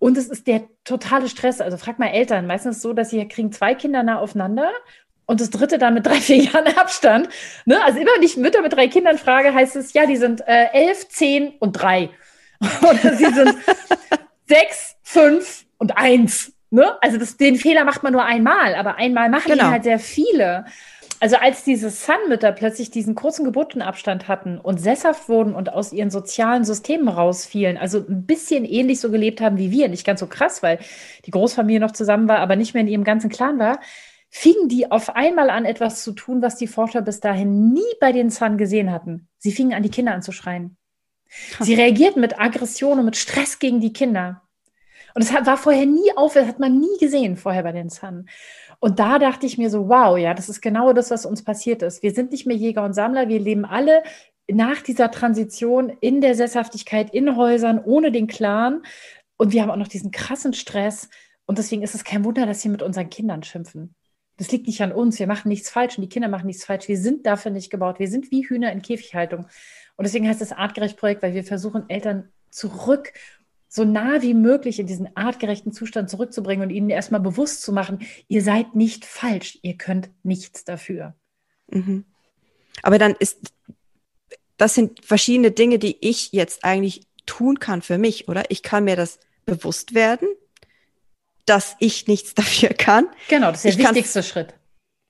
Und es ist der totale Stress. Also frag mal Eltern. Meistens so, dass sie kriegen zwei Kinder nah aufeinander und das dritte dann mit drei, vier Jahren Abstand. Ne? Also immer, wenn ich Mütter mit drei Kindern frage, heißt es, ja, die sind äh, elf, zehn und drei. Oder sie sind sechs, fünf und eins. Ne? Also das, den Fehler macht man nur einmal, aber einmal machen genau. die halt sehr viele. Also als diese Sun-Mütter plötzlich diesen kurzen Geburtenabstand hatten und sesshaft wurden und aus ihren sozialen Systemen rausfielen, also ein bisschen ähnlich so gelebt haben wie wir, nicht ganz so krass, weil die Großfamilie noch zusammen war, aber nicht mehr in ihrem ganzen Clan war, fingen die auf einmal an, etwas zu tun, was die Forscher bis dahin nie bei den Sun gesehen hatten. Sie fingen an, die Kinder anzuschreien. Sie reagierten mit Aggression und mit Stress gegen die Kinder. Und es war vorher nie auf, das hat man nie gesehen vorher bei den Sun. Und da dachte ich mir so, wow, ja, das ist genau das, was uns passiert ist. Wir sind nicht mehr Jäger und Sammler, wir leben alle nach dieser Transition in der Sesshaftigkeit, in Häusern, ohne den Clan. Und wir haben auch noch diesen krassen Stress. Und deswegen ist es kein Wunder, dass wir mit unseren Kindern schimpfen. Das liegt nicht an uns. Wir machen nichts falsch und die Kinder machen nichts falsch. Wir sind dafür nicht gebaut. Wir sind wie Hühner in Käfighaltung. Und deswegen heißt es artgerecht Projekt, weil wir versuchen, Eltern zurück so nah wie möglich in diesen artgerechten Zustand zurückzubringen und ihnen erstmal bewusst zu machen, ihr seid nicht falsch, ihr könnt nichts dafür. Mhm. Aber dann ist, das sind verschiedene Dinge, die ich jetzt eigentlich tun kann für mich, oder? Ich kann mir das bewusst werden, dass ich nichts dafür kann. Genau, das ist der ich wichtigste Schritt.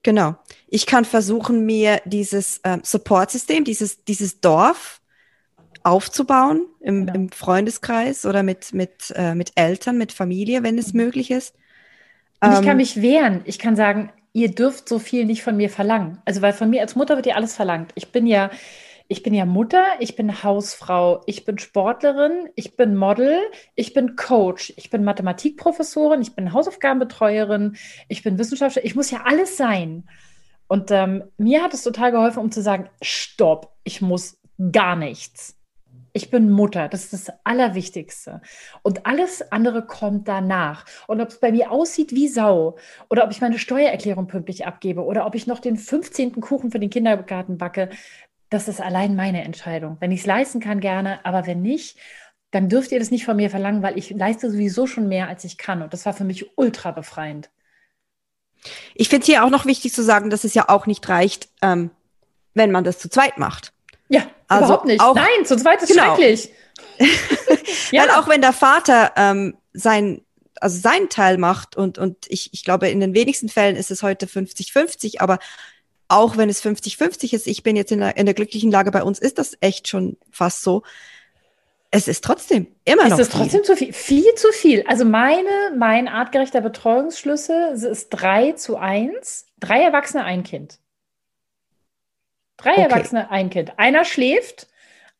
Genau. Ich kann versuchen, mir dieses ähm, Support-System, dieses, dieses Dorf aufzubauen im, genau. im Freundeskreis oder mit, mit, äh, mit Eltern, mit Familie, wenn es mhm. möglich ist. Und ich kann ähm, mich wehren. Ich kann sagen, ihr dürft so viel nicht von mir verlangen. Also, weil von mir als Mutter wird ihr alles verlangt. Ich bin ja, ich bin ja Mutter, ich bin Hausfrau, ich bin Sportlerin, ich bin Model, ich bin Coach, ich bin Mathematikprofessorin, ich bin Hausaufgabenbetreuerin, ich bin Wissenschaftlerin, ich muss ja alles sein. Und ähm, mir hat es total geholfen, um zu sagen, stopp, ich muss gar nichts. Ich bin Mutter, das ist das Allerwichtigste. Und alles andere kommt danach. Und ob es bei mir aussieht wie Sau oder ob ich meine Steuererklärung pünktlich abgebe oder ob ich noch den 15. Kuchen für den Kindergarten backe, das ist allein meine Entscheidung. Wenn ich es leisten kann, gerne, aber wenn nicht, dann dürft ihr das nicht von mir verlangen, weil ich leiste sowieso schon mehr, als ich kann. Und das war für mich ultra befreiend. Ich finde es hier auch noch wichtig zu sagen, dass es ja auch nicht reicht, ähm, wenn man das zu zweit macht. Ja, also überhaupt nicht. Auch, Nein, zu zweit ist genau. schrecklich. ja. Weil auch wenn der Vater ähm, sein, also seinen Teil macht und, und ich, ich glaube, in den wenigsten Fällen ist es heute 50-50, aber auch wenn es 50-50 ist, ich bin jetzt in der, in der glücklichen Lage, bei uns ist das echt schon fast so. Es ist trotzdem immer noch. Es ist trotzdem zu viel. Viel zu viel. Also meine, mein artgerechter Betreuungsschlüssel ist drei zu eins. Drei Erwachsene, ein Kind. Drei okay. Erwachsene, ein Kind. Einer schläft,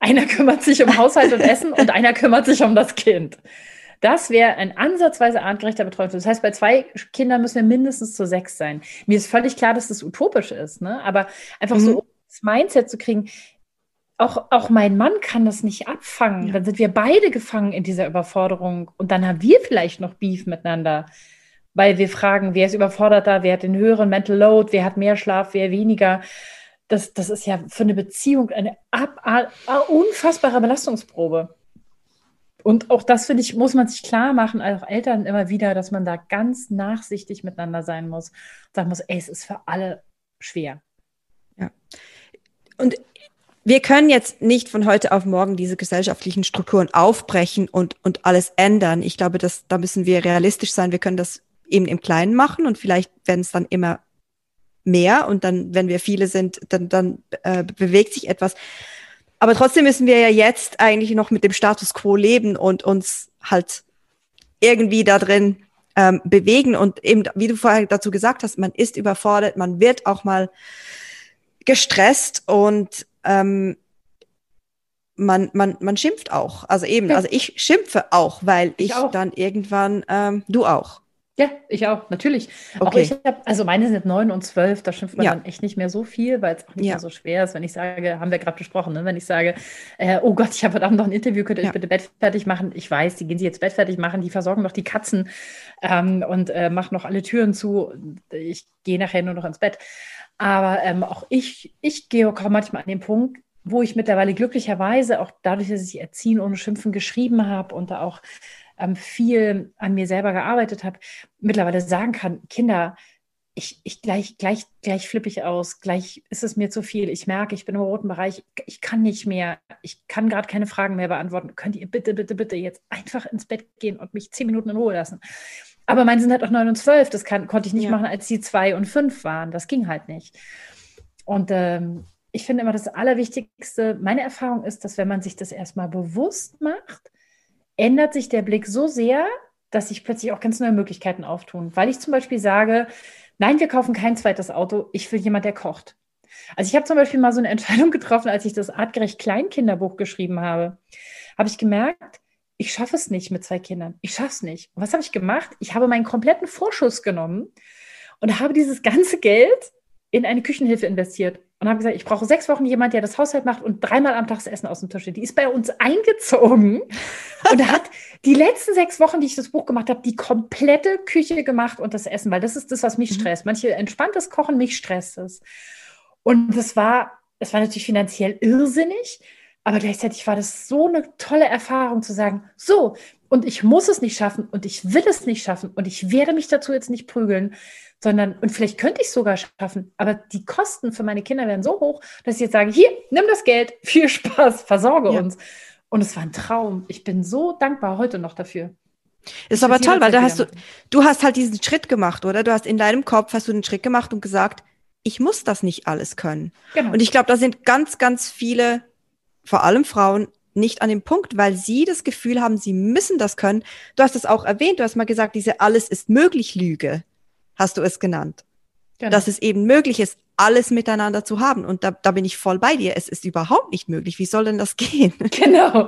einer kümmert sich um Haushalt und Essen und einer kümmert sich um das Kind. Das wäre ein ansatzweise artgerechter Betreuung. Das heißt, bei zwei Kindern müssen wir mindestens zu sechs sein. Mir ist völlig klar, dass das utopisch ist, ne? aber einfach mhm. so das Mindset zu kriegen, auch, auch mein Mann kann das nicht abfangen. Ja. Dann sind wir beide gefangen in dieser Überforderung und dann haben wir vielleicht noch Beef miteinander, weil wir fragen, wer ist überforderter, wer hat den höheren Mental Load, wer hat mehr Schlaf, wer weniger. Das, das ist ja für eine Beziehung eine ab, unfassbare Belastungsprobe. Und auch das, finde ich, muss man sich klar machen, auch Eltern immer wieder, dass man da ganz nachsichtig miteinander sein muss. Sagen muss, ey, es ist für alle schwer. Ja. Und wir können jetzt nicht von heute auf morgen diese gesellschaftlichen Strukturen aufbrechen und, und alles ändern. Ich glaube, dass, da müssen wir realistisch sein. Wir können das eben im Kleinen machen und vielleicht werden es dann immer mehr und dann, wenn wir viele sind, dann, dann äh, bewegt sich etwas. Aber trotzdem müssen wir ja jetzt eigentlich noch mit dem Status quo leben und uns halt irgendwie da drin ähm, bewegen. Und eben, wie du vorher dazu gesagt hast, man ist überfordert, man wird auch mal gestresst und ähm, man, man, man schimpft auch. Also eben, also ich schimpfe auch, weil ich, ich dann irgendwann, ähm, du auch. Ja, ich auch, natürlich. Okay. Auch ich habe, also meine sind neun und zwölf, da schimpft man ja. dann echt nicht mehr so viel, weil es auch nicht ja. mehr so schwer ist, wenn ich sage, haben wir gerade besprochen, ne? wenn ich sage, äh, oh Gott, ich habe heute Abend noch ein Interview, könnt ihr ja. euch bitte Bett fertig machen? Ich weiß, die gehen sie jetzt Bett fertig machen, die versorgen noch die Katzen ähm, und äh, machen noch alle Türen zu. Ich gehe nachher nur noch ins Bett. Aber ähm, auch ich, ich gehe auch manchmal an den Punkt, wo ich mittlerweile glücklicherweise auch dadurch, dass ich Erziehen ohne Schimpfen geschrieben habe und da auch ähm, viel an mir selber gearbeitet habe, mittlerweile sagen kann, Kinder, ich, ich gleich, gleich, gleich flippe ich aus, gleich ist es mir zu viel. Ich merke, ich bin im roten Bereich, ich kann nicht mehr, ich kann gerade keine Fragen mehr beantworten. Könnt ihr bitte, bitte, bitte jetzt einfach ins Bett gehen und mich zehn Minuten in Ruhe lassen? Aber meine sind halt auch neun und zwölf, das kann, konnte ich nicht ja. machen, als sie zwei und fünf waren. Das ging halt nicht. Und ähm, ich finde immer das Allerwichtigste, meine Erfahrung ist, dass wenn man sich das erstmal bewusst macht, ändert sich der Blick so sehr, dass sich plötzlich auch ganz neue Möglichkeiten auftun. Weil ich zum Beispiel sage, nein, wir kaufen kein zweites Auto, ich will jemand, der kocht. Also ich habe zum Beispiel mal so eine Entscheidung getroffen, als ich das artgerecht Kleinkinderbuch geschrieben habe, habe ich gemerkt, ich schaffe es nicht mit zwei Kindern. Ich schaffe es nicht. Und was habe ich gemacht? Ich habe meinen kompletten Vorschuss genommen und habe dieses ganze Geld in eine Küchenhilfe investiert und habe gesagt, ich brauche sechs Wochen jemand, der das Haushalt macht und dreimal am Tag das Essen aus dem Tisch steht. Die ist bei uns eingezogen und hat die letzten sechs Wochen, die ich das Buch gemacht habe, die komplette Küche gemacht und das Essen, weil das ist das, was mich mhm. stresst. Manche entspanntes Kochen, mich stresst es. Und das war, es war natürlich finanziell irrsinnig, aber gleichzeitig war das so eine tolle Erfahrung zu sagen, so, und ich muss es nicht schaffen und ich will es nicht schaffen und ich werde mich dazu jetzt nicht prügeln, sondern, und vielleicht könnte ich es sogar schaffen, aber die Kosten für meine Kinder werden so hoch, dass ich jetzt sage, hier, nimm das Geld, viel Spaß, versorge ja. uns. Und es war ein Traum. Ich bin so dankbar heute noch dafür. Ist aber toll, weil da hast du, du hast halt diesen Schritt gemacht, oder? Du hast in deinem Kopf hast du den Schritt gemacht und gesagt, ich muss das nicht alles können. Genau. Und ich glaube, da sind ganz, ganz viele, vor allem Frauen, nicht an dem Punkt, weil sie das Gefühl haben, sie müssen das können. Du hast es auch erwähnt, du hast mal gesagt, diese alles ist möglich Lüge hast du es genannt. Genau. Dass es eben möglich ist, alles miteinander zu haben. Und da, da bin ich voll bei dir. Es ist überhaupt nicht möglich. Wie soll denn das gehen? Genau.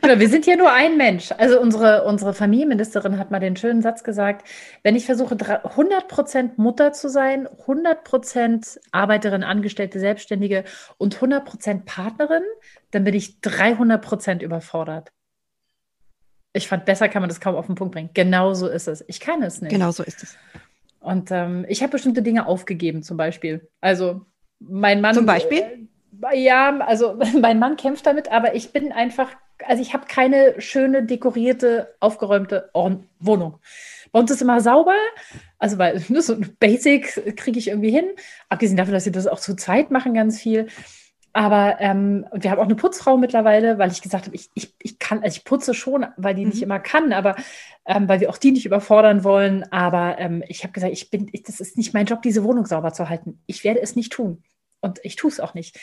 genau. Wir sind ja nur ein Mensch. Also unsere, unsere Familienministerin hat mal den schönen Satz gesagt, wenn ich versuche, 100 Prozent Mutter zu sein, 100 Prozent Arbeiterin, Angestellte, Selbstständige und 100 Prozent Partnerin, dann bin ich 300 Prozent überfordert. Ich fand, besser kann man das kaum auf den Punkt bringen. Genau so ist es. Ich kann es nicht. Genau so ist es. Und ähm, ich habe bestimmte Dinge aufgegeben, zum Beispiel. Also mein Mann. Zum Beispiel? Äh, ja, also mein Mann kämpft damit, aber ich bin einfach, also ich habe keine schöne, dekorierte, aufgeräumte Wohnung. Bei uns ist immer sauber, also weil ne, so Basic kriege ich irgendwie hin. Abgesehen davon, dass sie das auch zu zweit machen, ganz viel. Aber ähm, wir haben auch eine Putzfrau mittlerweile, weil ich gesagt habe, ich, ich, ich kann, also ich putze schon, weil die mhm. nicht immer kann, aber ähm, weil wir auch die nicht überfordern wollen. Aber ähm, ich habe gesagt, ich bin, ich, das ist nicht mein Job, diese Wohnung sauber zu halten. Ich werde es nicht tun. Und ich tue es auch nicht.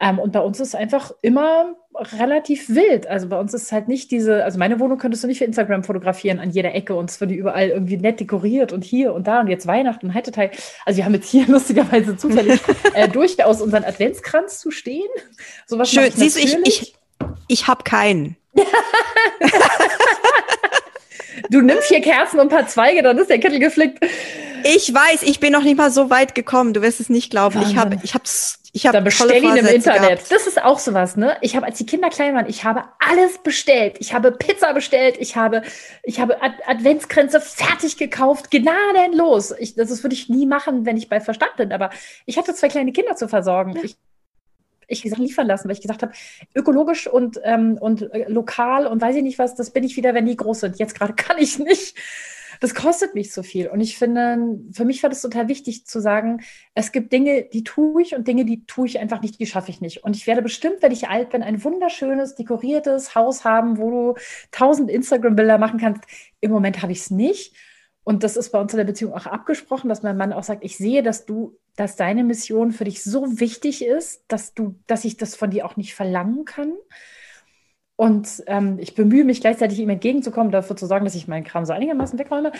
Ähm, und bei uns ist einfach immer relativ wild. Also bei uns ist halt nicht diese, also meine Wohnung könntest du nicht für Instagram fotografieren an jeder Ecke und es wird überall irgendwie nett dekoriert und hier und da und jetzt Weihnachten und Heiteteil. Also wir haben jetzt hier lustigerweise zufällig äh, durchaus unseren Adventskranz zu stehen. Sowas Schön, siehst du, ich, ich, ich habe keinen. du nimmst vier Kerzen und ein paar Zweige, dann ist der Kittel geflickt. Ich weiß, ich bin noch nicht mal so weit gekommen. Du wirst es nicht glauben. Wahnsinn. Ich habe, ich habe, ich habe. Da bestell ihn im Internet. Gehabt. Das ist auch sowas, ne? Ich habe, als die Kinder klein waren, ich habe alles bestellt. Ich habe Pizza bestellt. Ich habe, ich habe Ad Adventskränze fertig gekauft, gnadenlos. Ich, das würde ich nie machen, wenn ich bei Verstand bin. Aber ich hatte zwei kleine Kinder zu versorgen. Ja. Ich, ich gesagt liefern lassen, weil ich gesagt habe, ökologisch und, ähm, und äh, lokal und weiß ich nicht was, das bin ich wieder, wenn die groß sind. Jetzt gerade kann ich nicht das kostet mich so viel. Und ich finde, für mich war das total wichtig zu sagen, es gibt Dinge, die tue ich und Dinge, die tue ich einfach nicht, die schaffe ich nicht. Und ich werde bestimmt, wenn ich alt bin, ein wunderschönes, dekoriertes Haus haben, wo du tausend Instagram-Bilder machen kannst. Im Moment habe ich es nicht. Und das ist bei uns in der Beziehung auch abgesprochen, dass mein Mann auch sagt, ich sehe, dass du, dass deine Mission für dich so wichtig ist, dass du, dass ich das von dir auch nicht verlangen kann. Und ähm, ich bemühe mich gleichzeitig ihm entgegenzukommen, dafür zu sorgen, dass ich meinen Kram so einigermaßen wegräume.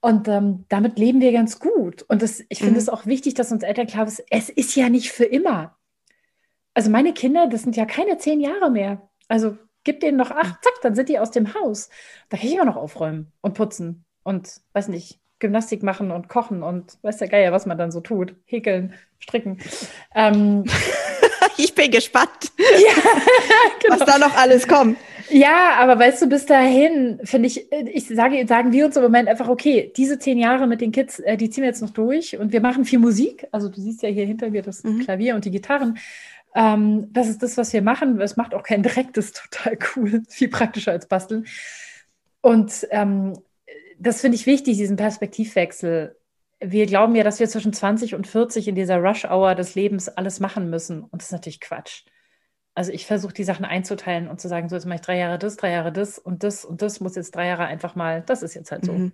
Und ähm, damit leben wir ganz gut. Und das, ich finde mhm. es auch wichtig, dass uns Eltern klar ist, es ist ja nicht für immer. Also meine Kinder, das sind ja keine zehn Jahre mehr. Also gib denen noch acht, zack, dann sind die aus dem Haus. Da kann ich immer noch aufräumen und putzen und weiß nicht, Gymnastik machen und kochen und weiß der Geier, was man dann so tut. Häkeln, stricken. Ähm, ich bin gespannt, ja, genau. was da noch alles kommt. Ja, aber weißt du, bis dahin finde ich, ich sage, sagen wir uns im Moment einfach, okay, diese zehn Jahre mit den Kids, äh, die ziehen wir jetzt noch durch und wir machen viel Musik. Also du siehst ja hier hinter mir das mhm. Klavier und die Gitarren. Ähm, das ist das, was wir machen. Es macht auch das ist total cool, viel praktischer als basteln. Und ähm, das finde ich wichtig, diesen Perspektivwechsel wir glauben ja, dass wir zwischen 20 und 40 in dieser Rush-Hour des Lebens alles machen müssen. Und das ist natürlich Quatsch. Also ich versuche die Sachen einzuteilen und zu sagen, so jetzt mache ich drei Jahre das, drei Jahre das und das und das muss jetzt drei Jahre einfach mal, das ist jetzt halt so. Mhm.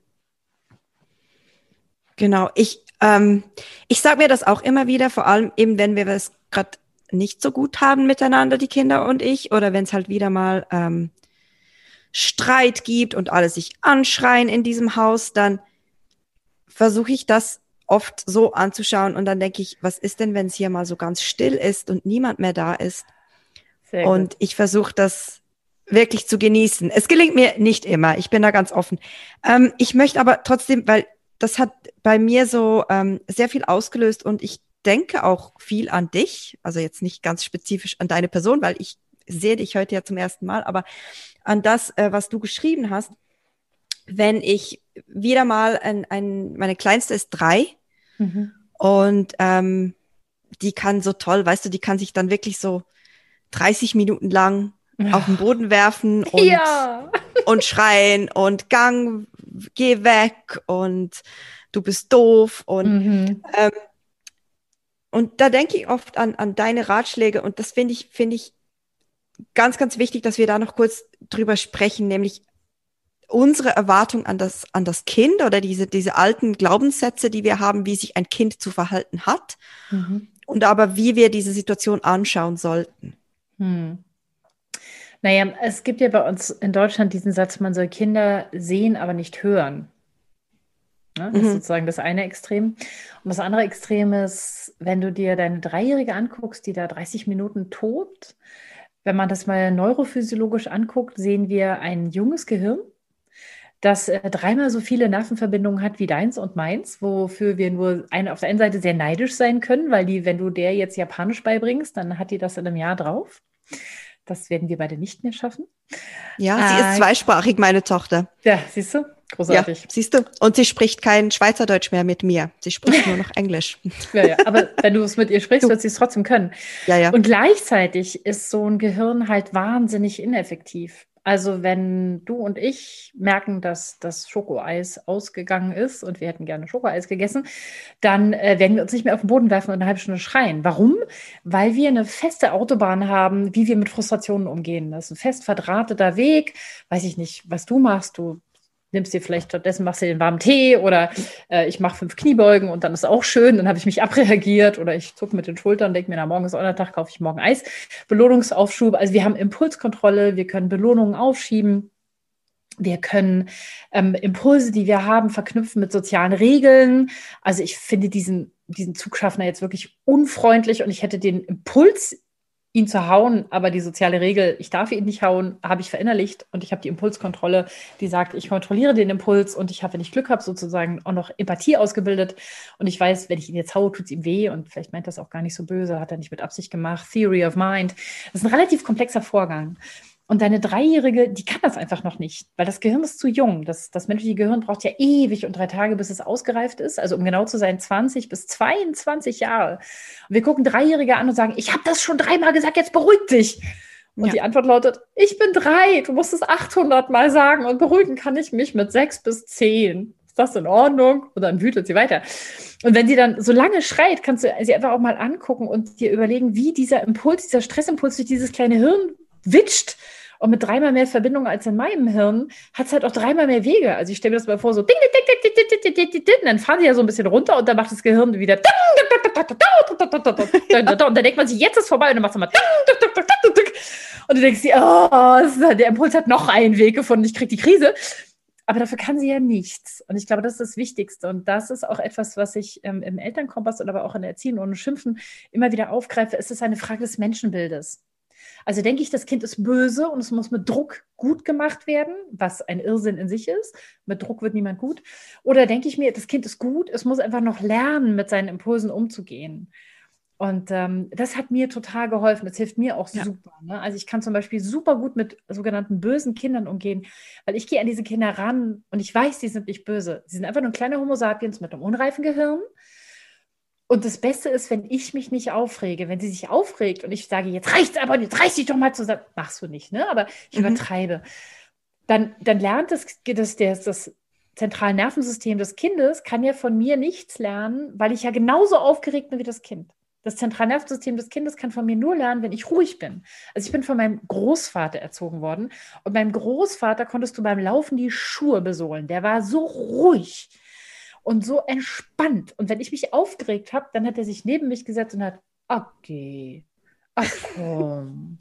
Genau, ich, ähm, ich sage mir das auch immer wieder, vor allem eben, wenn wir es gerade nicht so gut haben miteinander, die Kinder und ich, oder wenn es halt wieder mal ähm, Streit gibt und alle sich anschreien in diesem Haus, dann versuche ich das oft so anzuschauen und dann denke ich, was ist denn, wenn es hier mal so ganz still ist und niemand mehr da ist? Sehr und gut. ich versuche das wirklich zu genießen. Es gelingt mir nicht immer, ich bin da ganz offen. Ähm, ich möchte aber trotzdem, weil das hat bei mir so ähm, sehr viel ausgelöst und ich denke auch viel an dich, also jetzt nicht ganz spezifisch an deine Person, weil ich sehe dich heute ja zum ersten Mal, aber an das, äh, was du geschrieben hast wenn ich wieder mal ein, ein meine kleinste ist drei mhm. und ähm, die kann so toll, weißt du, die kann sich dann wirklich so 30 Minuten lang ja. auf den Boden werfen und, ja. und schreien und Gang, geh weg und du bist doof und mhm. ähm, und da denke ich oft an, an deine Ratschläge und das finde ich, finde ich ganz, ganz wichtig, dass wir da noch kurz drüber sprechen, nämlich unsere Erwartung an das, an das Kind oder diese, diese alten Glaubenssätze, die wir haben, wie sich ein Kind zu verhalten hat mhm. und aber wie wir diese Situation anschauen sollten. Hm. Naja, es gibt ja bei uns in Deutschland diesen Satz, man soll Kinder sehen, aber nicht hören. Ja, das mhm. ist sozusagen das eine Extrem. Und das andere Extrem ist, wenn du dir deine Dreijährige anguckst, die da 30 Minuten tobt, wenn man das mal neurophysiologisch anguckt, sehen wir ein junges Gehirn, das äh, dreimal so viele Nervenverbindungen hat wie deins und meins, wofür wir nur eine, auf der einen Seite sehr neidisch sein können, weil die, wenn du der jetzt Japanisch beibringst, dann hat die das in einem Jahr drauf. Das werden wir beide nicht mehr schaffen. Ja, sie äh, ist zweisprachig, meine Tochter. Ja, siehst du? Großartig. Ja, siehst du? Und sie spricht kein Schweizerdeutsch mehr mit mir. Sie spricht nur noch Englisch. Ja, ja. Aber wenn du es mit ihr sprichst, du. wird sie es trotzdem können. Ja, ja. Und gleichzeitig ist so ein Gehirn halt wahnsinnig ineffektiv. Also wenn du und ich merken, dass das Schokoeis ausgegangen ist und wir hätten gerne Schokoeis gegessen, dann äh, werden wir uns nicht mehr auf den Boden werfen und eine halbe Stunde schreien. Warum? Weil wir eine feste Autobahn haben, wie wir mit Frustrationen umgehen. Das ist ein fest verdrahteter Weg. Weiß ich nicht, was du machst. Du nimmst dir vielleicht stattdessen, machst dir den warmen Tee oder äh, ich mache fünf Kniebeugen und dann ist auch schön, dann habe ich mich abreagiert oder ich zucke mit den Schultern, denke mir, na, morgen ist auch der Tag, kaufe ich morgen Eis. Belohnungsaufschub, also wir haben Impulskontrolle, wir können Belohnungen aufschieben. Wir können ähm, Impulse, die wir haben, verknüpfen mit sozialen Regeln. Also ich finde diesen, diesen Zugschaffner jetzt wirklich unfreundlich und ich hätte den Impuls ihn zu hauen, aber die soziale Regel, ich darf ihn nicht hauen, habe ich verinnerlicht und ich habe die Impulskontrolle, die sagt, ich kontrolliere den Impuls und ich habe, wenn ich Glück habe, sozusagen auch noch Empathie ausgebildet und ich weiß, wenn ich ihn jetzt haue, tut es ihm weh und vielleicht meint das auch gar nicht so böse, hat er nicht mit Absicht gemacht. Theory of Mind. Das ist ein relativ komplexer Vorgang. Und deine Dreijährige, die kann das einfach noch nicht, weil das Gehirn ist zu jung. Das, das menschliche Gehirn braucht ja ewig und drei Tage, bis es ausgereift ist. Also um genau zu sein, 20 bis 22 Jahre. Und wir gucken Dreijährige an und sagen, ich habe das schon dreimal gesagt, jetzt beruhig dich. Und ja. die Antwort lautet, ich bin drei, du musst es 800 Mal sagen und beruhigen kann ich mich mit sechs bis zehn. Ist das in Ordnung? Und dann wütet sie weiter. Und wenn sie dann so lange schreit, kannst du sie einfach auch mal angucken und dir überlegen, wie dieser Impuls, dieser Stressimpuls durch dieses kleine Hirn witscht. Und mit dreimal mehr Verbindung als in meinem Hirn hat es halt auch dreimal mehr Wege. Also ich stelle mir das mal vor, so ding, ding, ding, ding, ding, ding, ding, dann fahren sie ja so ein bisschen runter und dann macht das Gehirn wieder und dann denkt man sich, jetzt ist vorbei und dann macht es nochmal und du denkst dir, oh, der Impuls hat noch einen Weg gefunden, ich krieg die Krise. Aber dafür kann sie ja nichts. Und ich glaube, das ist das Wichtigste. Und das ist auch etwas, was ich ähm, im Elternkompass oder aber auch in der Erziehung und Schimpfen immer wieder aufgreife. Es ist eine Frage des Menschenbildes. Also denke ich, das Kind ist böse und es muss mit Druck gut gemacht werden, was ein Irrsinn in sich ist. Mit Druck wird niemand gut. Oder denke ich mir, das Kind ist gut, es muss einfach noch lernen, mit seinen Impulsen umzugehen. Und ähm, das hat mir total geholfen. Das hilft mir auch ja. super. Ne? Also ich kann zum Beispiel super gut mit sogenannten bösen Kindern umgehen, weil ich gehe an diese Kinder ran und ich weiß, die sind nicht böse. Sie sind einfach nur kleine Homo sapiens mit einem unreifen Gehirn und das Beste ist, wenn ich mich nicht aufrege, wenn sie sich aufregt und ich sage, jetzt reicht's aber, jetzt reiß dich doch mal zusammen. Machst du nicht, ne? Aber ich mhm. übertreibe. Dann, dann lernt das, das, das, das zentrale Nervensystem des Kindes, kann ja von mir nichts lernen, weil ich ja genauso aufgeregt bin wie das Kind. Das zentrale Nervensystem des Kindes kann von mir nur lernen, wenn ich ruhig bin. Also ich bin von meinem Großvater erzogen worden und beim Großvater konntest du beim Laufen die Schuhe besohlen. Der war so ruhig und so entspannt. Und wenn ich mich aufgeregt habe, dann hat er sich neben mich gesetzt und hat, okay, ach komm,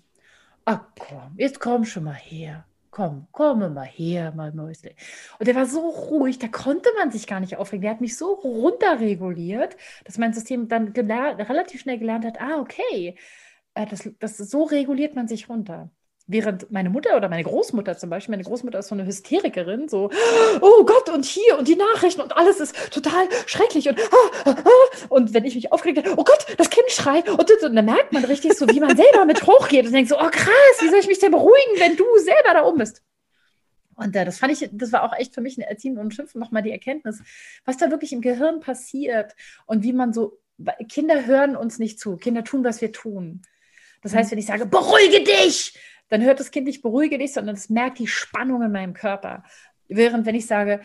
ach komm, jetzt komm schon mal her. Komm, komm mal her, mein Mäusle. Und er war so ruhig, da konnte man sich gar nicht aufregen. Der hat mich so runterreguliert, dass mein System dann relativ schnell gelernt hat, ah, okay, äh, das, das, so reguliert man sich runter. Während meine Mutter oder meine Großmutter zum Beispiel, meine Großmutter ist so eine Hysterikerin, so, oh Gott, und hier und die Nachrichten und alles ist total schrecklich und, ah, ah, ah. und wenn ich mich aufgeregt habe, oh Gott, das Kind schreit und, und, dann merkt man richtig so, wie man selber mit hochgeht und denkt so, oh krass, wie soll ich mich denn beruhigen, wenn du selber da oben bist? Und äh, das fand ich, das war auch echt für mich ein Erziehen und Schimpfen nochmal die Erkenntnis, was da wirklich im Gehirn passiert und wie man so, Kinder hören uns nicht zu, Kinder tun, was wir tun. Das heißt, wenn ich sage, beruhige dich, dann hört das Kind nicht beruhige dich, sondern es merkt die Spannung in meinem Körper. Während wenn ich sage,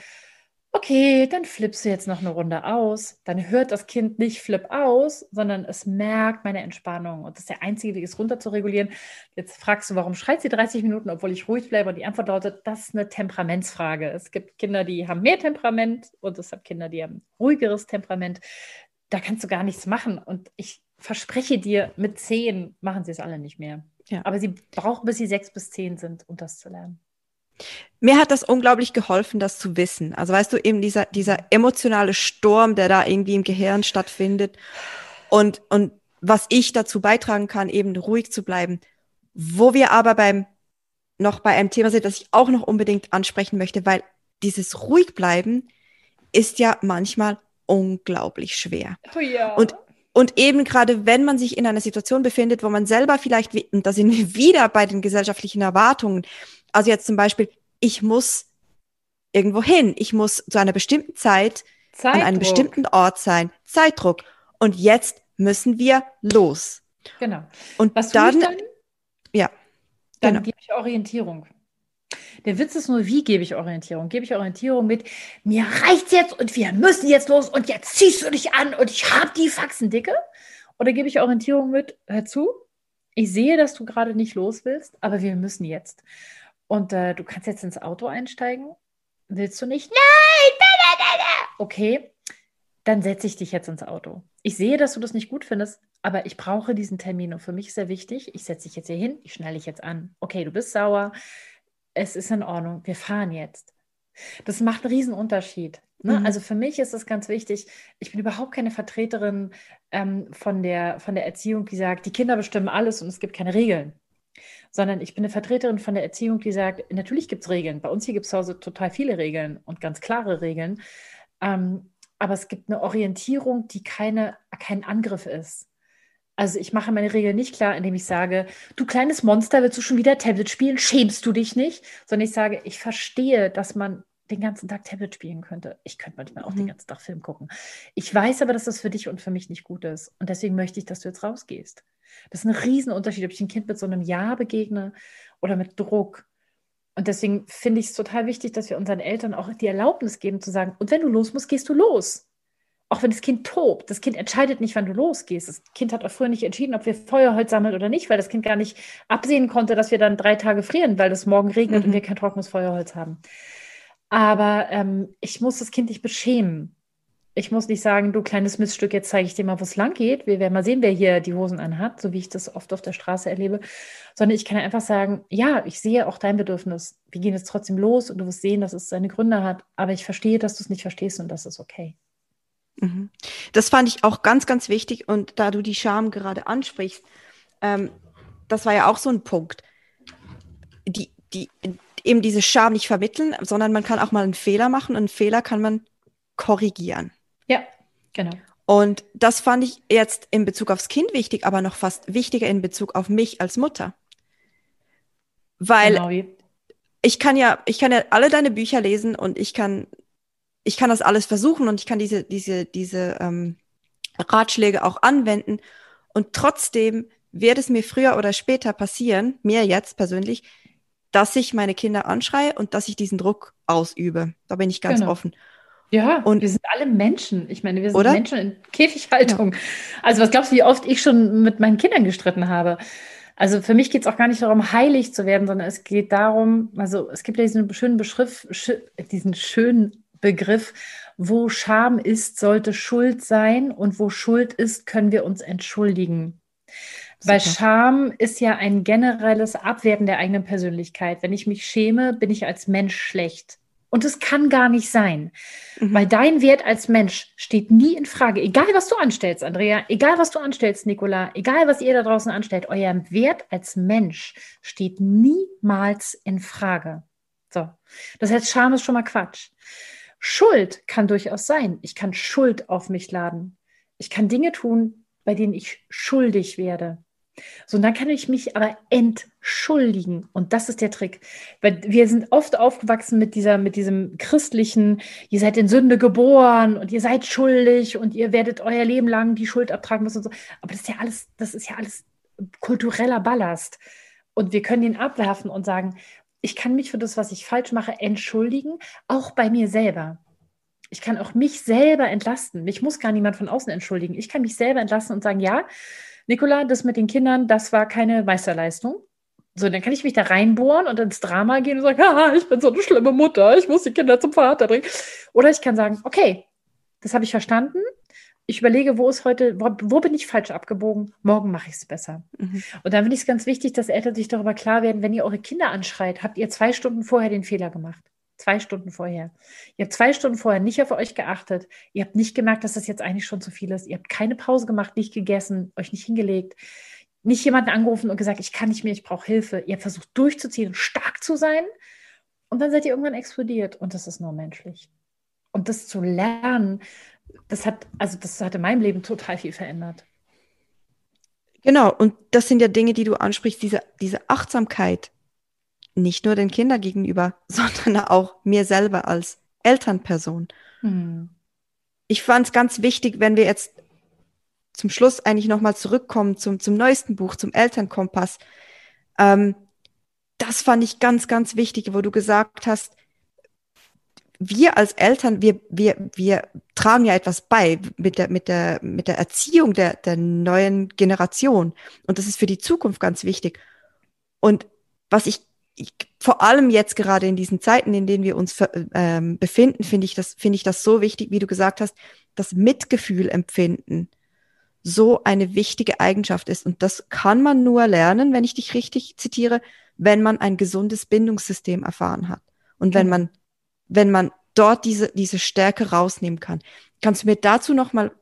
okay, dann flippst du jetzt noch eine Runde aus, dann hört das Kind nicht flip aus, sondern es merkt meine Entspannung. Und das ist der einzige Weg, es runter zu regulieren. Jetzt fragst du, warum schreit sie 30 Minuten, obwohl ich ruhig bleibe? Und die Antwort lautet, das ist eine Temperamentsfrage. Es gibt Kinder, die haben mehr Temperament und es gibt Kinder, die haben ruhigeres Temperament. Da kannst du gar nichts machen. Und ich verspreche dir, mit zehn machen sie es alle nicht mehr. Ja. Aber sie brauchen, bis sie sechs bis zehn sind, um das zu lernen. Mir hat das unglaublich geholfen, das zu wissen. Also weißt du, eben dieser, dieser emotionale Sturm, der da irgendwie im Gehirn stattfindet und, und was ich dazu beitragen kann, eben ruhig zu bleiben. Wo wir aber beim, noch bei einem Thema sind, das ich auch noch unbedingt ansprechen möchte, weil dieses ruhig bleiben ist ja manchmal unglaublich schwer. Oh ja. Und Und eben gerade, wenn man sich in einer Situation befindet, wo man selber vielleicht, und da sind wir wieder bei den gesellschaftlichen Erwartungen, also jetzt zum Beispiel, ich muss irgendwo hin, ich muss zu einer bestimmten Zeit Zeitdruck. an einem bestimmten Ort sein, Zeitdruck. Und jetzt müssen wir los. Genau. Und Was dann, dann? Ja. Dann genau. gebe ich Orientierung. Der Witz ist nur, wie gebe ich Orientierung? Gebe ich Orientierung mit, mir reicht's jetzt und wir müssen jetzt los und jetzt ziehst du dich an und ich habe die Faxen dicke? Oder gebe ich Orientierung mit, hör zu, ich sehe, dass du gerade nicht los willst, aber wir müssen jetzt. Und äh, du kannst jetzt ins Auto einsteigen. Willst du nicht? Nein! Da, da, da. Okay, dann setze ich dich jetzt ins Auto. Ich sehe, dass du das nicht gut findest, aber ich brauche diesen Termin und für mich ist er wichtig. Ich setze dich jetzt hier hin, ich schnalle dich jetzt an. Okay, du bist sauer, es ist in Ordnung, wir fahren jetzt. Das macht einen riesen Unterschied. Ne? Mhm. Also für mich ist es ganz wichtig, ich bin überhaupt keine Vertreterin ähm, von, der, von der Erziehung, die sagt, die Kinder bestimmen alles und es gibt keine Regeln. Sondern ich bin eine Vertreterin von der Erziehung, die sagt, natürlich gibt es Regeln. Bei uns hier gibt es zu Hause total viele Regeln und ganz klare Regeln. Ähm, aber es gibt eine Orientierung, die keine, kein Angriff ist. Also ich mache meine Regeln nicht klar, indem ich sage, du kleines Monster, willst du schon wieder Tablet spielen? Schämst du dich nicht? Sondern ich sage, ich verstehe, dass man den ganzen Tag Tablet spielen könnte. Ich könnte manchmal auch mhm. den ganzen Tag Film gucken. Ich weiß aber, dass das für dich und für mich nicht gut ist. Und deswegen möchte ich, dass du jetzt rausgehst. Das ist ein Riesenunterschied, ob ich ein Kind mit so einem Ja begegne oder mit Druck. Und deswegen finde ich es total wichtig, dass wir unseren Eltern auch die Erlaubnis geben zu sagen, und wenn du los musst, gehst du los auch wenn das Kind tobt, das Kind entscheidet nicht, wann du losgehst. Das Kind hat auch früher nicht entschieden, ob wir Feuerholz sammeln oder nicht, weil das Kind gar nicht absehen konnte, dass wir dann drei Tage frieren, weil es morgen regnet mhm. und wir kein trockenes Feuerholz haben. Aber ähm, ich muss das Kind nicht beschämen. Ich muss nicht sagen, du kleines Miststück, jetzt zeige ich dir mal, wo es lang geht. Wir werden mal sehen, wer hier die Hosen anhat, so wie ich das oft auf der Straße erlebe. Sondern ich kann einfach sagen, ja, ich sehe auch dein Bedürfnis. Wir gehen jetzt trotzdem los und du wirst sehen, dass es seine Gründe hat. Aber ich verstehe, dass du es nicht verstehst und das ist okay. Mhm. Das fand ich auch ganz, ganz wichtig. Und da du die Scham gerade ansprichst, ähm, das war ja auch so ein Punkt. Die, die, eben diese Scham nicht vermitteln, sondern man kann auch mal einen Fehler machen und einen Fehler kann man korrigieren. Ja, genau. Und das fand ich jetzt in Bezug aufs Kind wichtig, aber noch fast wichtiger in Bezug auf mich als Mutter. Weil genau. ich kann ja, ich kann ja alle deine Bücher lesen und ich kann ich kann das alles versuchen und ich kann diese, diese, diese ähm, Ratschläge auch anwenden. Und trotzdem wird es mir früher oder später passieren, mir jetzt persönlich, dass ich meine Kinder anschreie und dass ich diesen Druck ausübe. Da bin ich ganz genau. offen. Ja, und wir sind alle Menschen. Ich meine, wir sind oder? Menschen in Käfighaltung. Ja. Also was glaubst du, wie oft ich schon mit meinen Kindern gestritten habe? Also für mich geht es auch gar nicht darum, heilig zu werden, sondern es geht darum, also es gibt ja diesen schönen Beschrift, diesen schönen Begriff, wo Scham ist, sollte Schuld sein und wo Schuld ist, können wir uns entschuldigen. Super. Weil Scham ist ja ein generelles Abwerten der eigenen Persönlichkeit. Wenn ich mich schäme, bin ich als Mensch schlecht. Und es kann gar nicht sein, mhm. weil dein Wert als Mensch steht nie in Frage. Egal, was du anstellst, Andrea, egal, was du anstellst, Nicola, egal, was ihr da draußen anstellt, euer Wert als Mensch steht niemals in Frage. So. Das heißt, Scham ist schon mal Quatsch. Schuld kann durchaus sein. Ich kann Schuld auf mich laden. Ich kann Dinge tun, bei denen ich schuldig werde. So, und dann kann ich mich aber entschuldigen. Und das ist der Trick. Weil wir sind oft aufgewachsen mit dieser, mit diesem christlichen, ihr seid in Sünde geboren und ihr seid schuldig und ihr werdet euer Leben lang die Schuld abtragen müssen und so. Aber das ist ja alles, das ist ja alles kultureller Ballast. Und wir können ihn abwerfen und sagen, ich kann mich für das, was ich falsch mache, entschuldigen, auch bei mir selber. Ich kann auch mich selber entlasten. Mich muss gar niemand von außen entschuldigen. Ich kann mich selber entlasten und sagen, ja, Nicola, das mit den Kindern, das war keine Meisterleistung. So, dann kann ich mich da reinbohren und ins Drama gehen und sagen, ah, ich bin so eine schlimme Mutter, ich muss die Kinder zum Vater bringen. Oder ich kann sagen, okay, das habe ich verstanden, ich überlege, wo ist heute, wo, wo bin ich falsch abgebogen? Morgen mache ich es besser. Mhm. Und dann finde ich es ganz wichtig, dass Eltern sich darüber klar werden, wenn ihr eure Kinder anschreit, habt ihr zwei Stunden vorher den Fehler gemacht. Zwei Stunden vorher. Ihr habt zwei Stunden vorher nicht auf euch geachtet. Ihr habt nicht gemerkt, dass das jetzt eigentlich schon zu viel ist. Ihr habt keine Pause gemacht, nicht gegessen, euch nicht hingelegt, nicht jemanden angerufen und gesagt, ich kann nicht mehr, ich brauche Hilfe. Ihr habt versucht durchzuziehen stark zu sein. Und dann seid ihr irgendwann explodiert. Und das ist nur menschlich. Und das zu lernen, das hat, also das hat in meinem Leben total viel verändert. Genau, und das sind ja Dinge, die du ansprichst, diese, diese Achtsamkeit, nicht nur den Kindern gegenüber, sondern auch mir selber als Elternperson. Hm. Ich fand es ganz wichtig, wenn wir jetzt zum Schluss eigentlich nochmal zurückkommen zum, zum neuesten Buch, zum Elternkompass. Ähm, das fand ich ganz, ganz wichtig, wo du gesagt hast, wir als Eltern, wir, wir, wir tragen ja etwas bei mit der, mit der, mit der Erziehung der, der neuen Generation. Und das ist für die Zukunft ganz wichtig. Und was ich, ich vor allem jetzt gerade in diesen Zeiten, in denen wir uns ähm, befinden, finde ich das, finde ich das so wichtig, wie du gesagt hast, das Mitgefühl empfinden so eine wichtige Eigenschaft ist. Und das kann man nur lernen, wenn ich dich richtig zitiere, wenn man ein gesundes Bindungssystem erfahren hat. Und wenn man, wenn man dort diese, diese Stärke rausnehmen kann. Kannst du mir dazu noch mal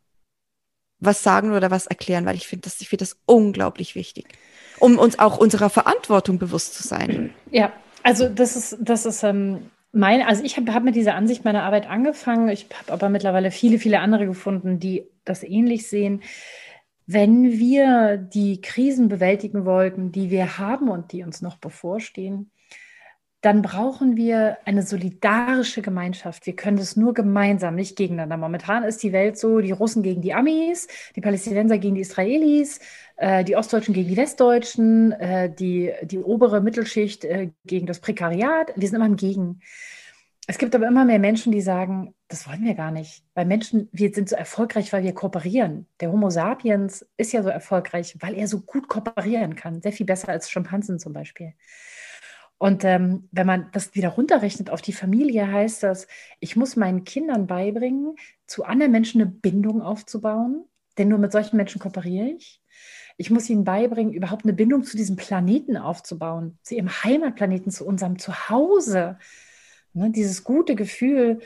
was sagen oder was erklären? Weil ich finde das, ich finde das unglaublich wichtig, um uns auch unserer Verantwortung bewusst zu sein. Ja, also das ist, das ist, ähm, mein, also ich habe hab mit dieser Ansicht meiner Arbeit angefangen. Ich habe aber mittlerweile viele, viele andere gefunden, die das ähnlich sehen. Wenn wir die Krisen bewältigen wollten, die wir haben und die uns noch bevorstehen, dann brauchen wir eine solidarische Gemeinschaft. Wir können das nur gemeinsam, nicht gegeneinander. Momentan ist die Welt so, die Russen gegen die Amis, die Palästinenser gegen die Israelis, äh, die Ostdeutschen gegen die Westdeutschen, äh, die, die obere Mittelschicht äh, gegen das Prekariat. Wir sind immer im Gegen. Es gibt aber immer mehr Menschen, die sagen, das wollen wir gar nicht. Weil Menschen, wir sind so erfolgreich, weil wir kooperieren. Der Homo sapiens ist ja so erfolgreich, weil er so gut kooperieren kann. Sehr viel besser als Schimpansen zum Beispiel. Und ähm, wenn man das wieder runterrechnet auf die Familie, heißt das, ich muss meinen Kindern beibringen, zu anderen Menschen eine Bindung aufzubauen, denn nur mit solchen Menschen kooperiere ich. Ich muss ihnen beibringen, überhaupt eine Bindung zu diesem Planeten aufzubauen, zu ihrem Heimatplaneten, zu unserem Zuhause. Ne, dieses gute Gefühl,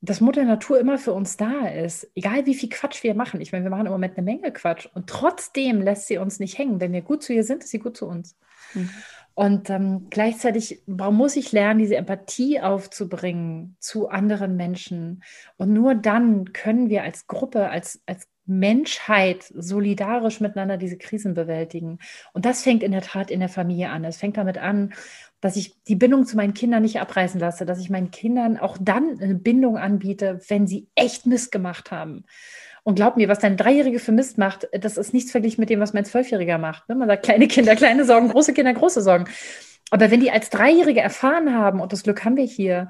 dass Mutter Natur immer für uns da ist, egal wie viel Quatsch wir machen. Ich meine, wir machen im Moment eine Menge Quatsch und trotzdem lässt sie uns nicht hängen. Wenn wir gut zu ihr sind, ist sie gut zu uns. Mhm. Und ähm, gleichzeitig muss ich lernen, diese Empathie aufzubringen zu anderen Menschen. Und nur dann können wir als Gruppe, als, als Menschheit solidarisch miteinander diese Krisen bewältigen. Und das fängt in der Tat in der Familie an. Es fängt damit an, dass ich die Bindung zu meinen Kindern nicht abreißen lasse, dass ich meinen Kindern auch dann eine Bindung anbiete, wenn sie echt Mist gemacht haben. Und glaub mir, was dein Dreijährige für Mist macht, das ist nichts verglichen mit dem, was mein Zwölfjähriger macht. Ne? Man sagt, kleine Kinder, kleine Sorgen, große Kinder, große Sorgen. Aber wenn die als Dreijährige erfahren haben, und das Glück haben wir hier,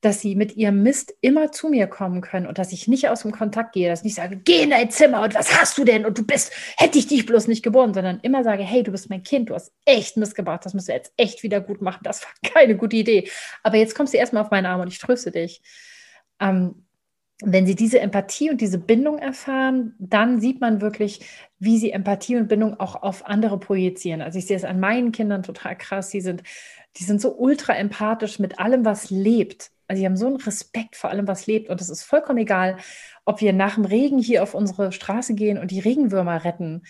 dass sie mit ihrem Mist immer zu mir kommen können und dass ich nicht aus dem Kontakt gehe, dass ich nicht sage, geh in dein Zimmer und was hast du denn und du bist, hätte ich dich bloß nicht geboren, sondern immer sage, hey, du bist mein Kind, du hast echt Mist gebracht, das musst du jetzt echt wieder gut machen, das war keine gute Idee. Aber jetzt kommst du erstmal auf meinen Arm und ich tröste dich. Ähm, wenn sie diese Empathie und diese Bindung erfahren, dann sieht man wirklich, wie sie Empathie und Bindung auch auf andere projizieren. Also ich sehe es an meinen Kindern total krass. Die sind, die sind so ultra empathisch mit allem, was lebt. Also sie haben so einen Respekt vor allem, was lebt. Und es ist vollkommen egal, ob wir nach dem Regen hier auf unsere Straße gehen und die Regenwürmer retten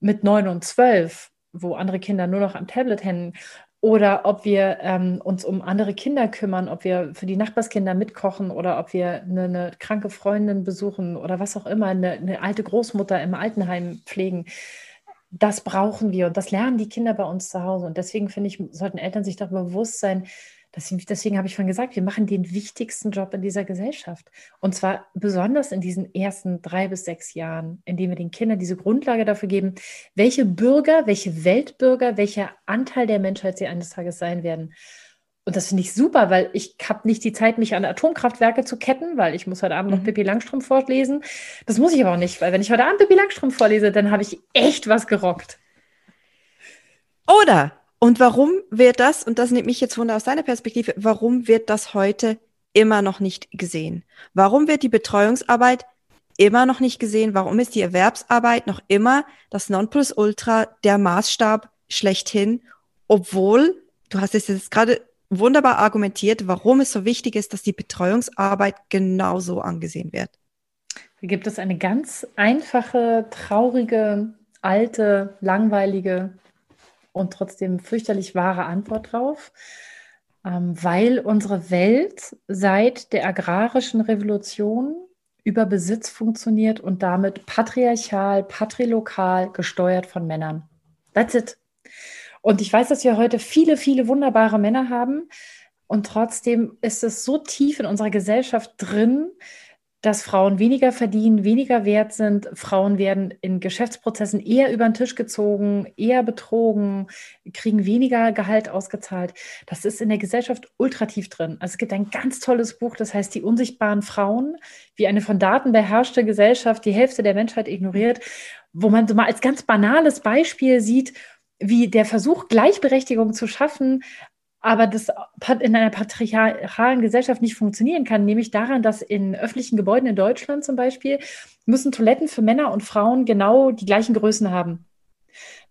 mit neun und zwölf, wo andere Kinder nur noch am Tablet hängen, oder ob wir ähm, uns um andere Kinder kümmern, ob wir für die Nachbarskinder mitkochen oder ob wir eine, eine kranke Freundin besuchen oder was auch immer, eine, eine, alte Großmutter im Altenheim pflegen. Das brauchen wir und das lernen die Kinder bei uns zu Hause. Und deswegen finde ich, sollten Eltern sich darüber bewusst sein, Deswegen, deswegen habe ich schon gesagt, wir machen den wichtigsten Job in dieser Gesellschaft. Und zwar besonders in diesen ersten drei bis sechs Jahren, indem wir den Kindern diese Grundlage dafür geben, welche Bürger, welche Weltbürger, welcher Anteil der Menschheit sie eines Tages sein werden. Und das finde ich super, weil ich habe nicht die Zeit, mich an Atomkraftwerke zu ketten, weil ich muss heute Abend noch mhm. Pippi Langstrumpf vorlesen. Das muss ich aber auch nicht, weil wenn ich heute Abend Pippi Langstrumpf vorlese, dann habe ich echt was gerockt. Oder und warum wird das, und das nimmt mich jetzt wunder aus deiner Perspektive, warum wird das heute immer noch nicht gesehen? Warum wird die Betreuungsarbeit immer noch nicht gesehen? Warum ist die Erwerbsarbeit noch immer das Nonplusultra, der Maßstab schlechthin, obwohl, du hast es jetzt gerade wunderbar argumentiert, warum es so wichtig ist, dass die Betreuungsarbeit genauso angesehen wird. Hier gibt es eine ganz einfache, traurige, alte, langweilige und trotzdem fürchterlich wahre Antwort drauf, ähm, weil unsere Welt seit der agrarischen Revolution über Besitz funktioniert und damit patriarchal, patrilokal gesteuert von Männern. That's it. Und ich weiß, dass wir heute viele, viele wunderbare Männer haben. Und trotzdem ist es so tief in unserer Gesellschaft drin, dass Frauen weniger verdienen, weniger wert sind. Frauen werden in Geschäftsprozessen eher über den Tisch gezogen, eher betrogen, kriegen weniger Gehalt ausgezahlt. Das ist in der Gesellschaft ultrativ drin. Also es gibt ein ganz tolles Buch, das heißt Die unsichtbaren Frauen, wie eine von Daten beherrschte Gesellschaft die Hälfte der Menschheit ignoriert, wo man so mal als ganz banales Beispiel sieht, wie der Versuch, Gleichberechtigung zu schaffen, aber das in einer patriarchalen Gesellschaft nicht funktionieren kann, nämlich daran, dass in öffentlichen Gebäuden in Deutschland zum Beispiel müssen Toiletten für Männer und Frauen genau die gleichen Größen haben.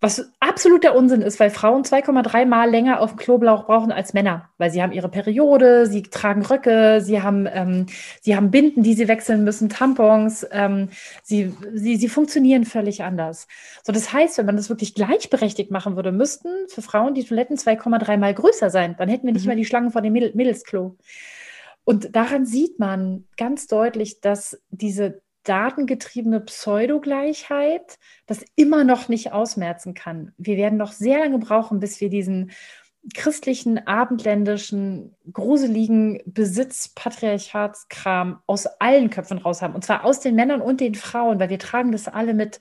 Was absoluter Unsinn ist, weil Frauen 2,3 Mal länger auf dem Kloblauch brauchen als Männer, weil sie haben ihre Periode, sie tragen Röcke, sie haben, ähm, sie haben Binden, die sie wechseln müssen, Tampons, ähm, sie, sie, sie funktionieren völlig anders. So, das heißt, wenn man das wirklich gleichberechtigt machen würde, müssten für Frauen die Toiletten 2,3 Mal größer sein. Dann hätten wir nicht mhm. mehr die Schlangen vor dem Mädel Mädelsklo. Und daran sieht man ganz deutlich, dass diese datengetriebene Pseudogleichheit das immer noch nicht ausmerzen kann. Wir werden noch sehr lange brauchen, bis wir diesen christlichen, abendländischen, gruseligen Besitz-Patriarchatskram aus allen Köpfen raus haben. Und zwar aus den Männern und den Frauen, weil wir tragen das alle mit.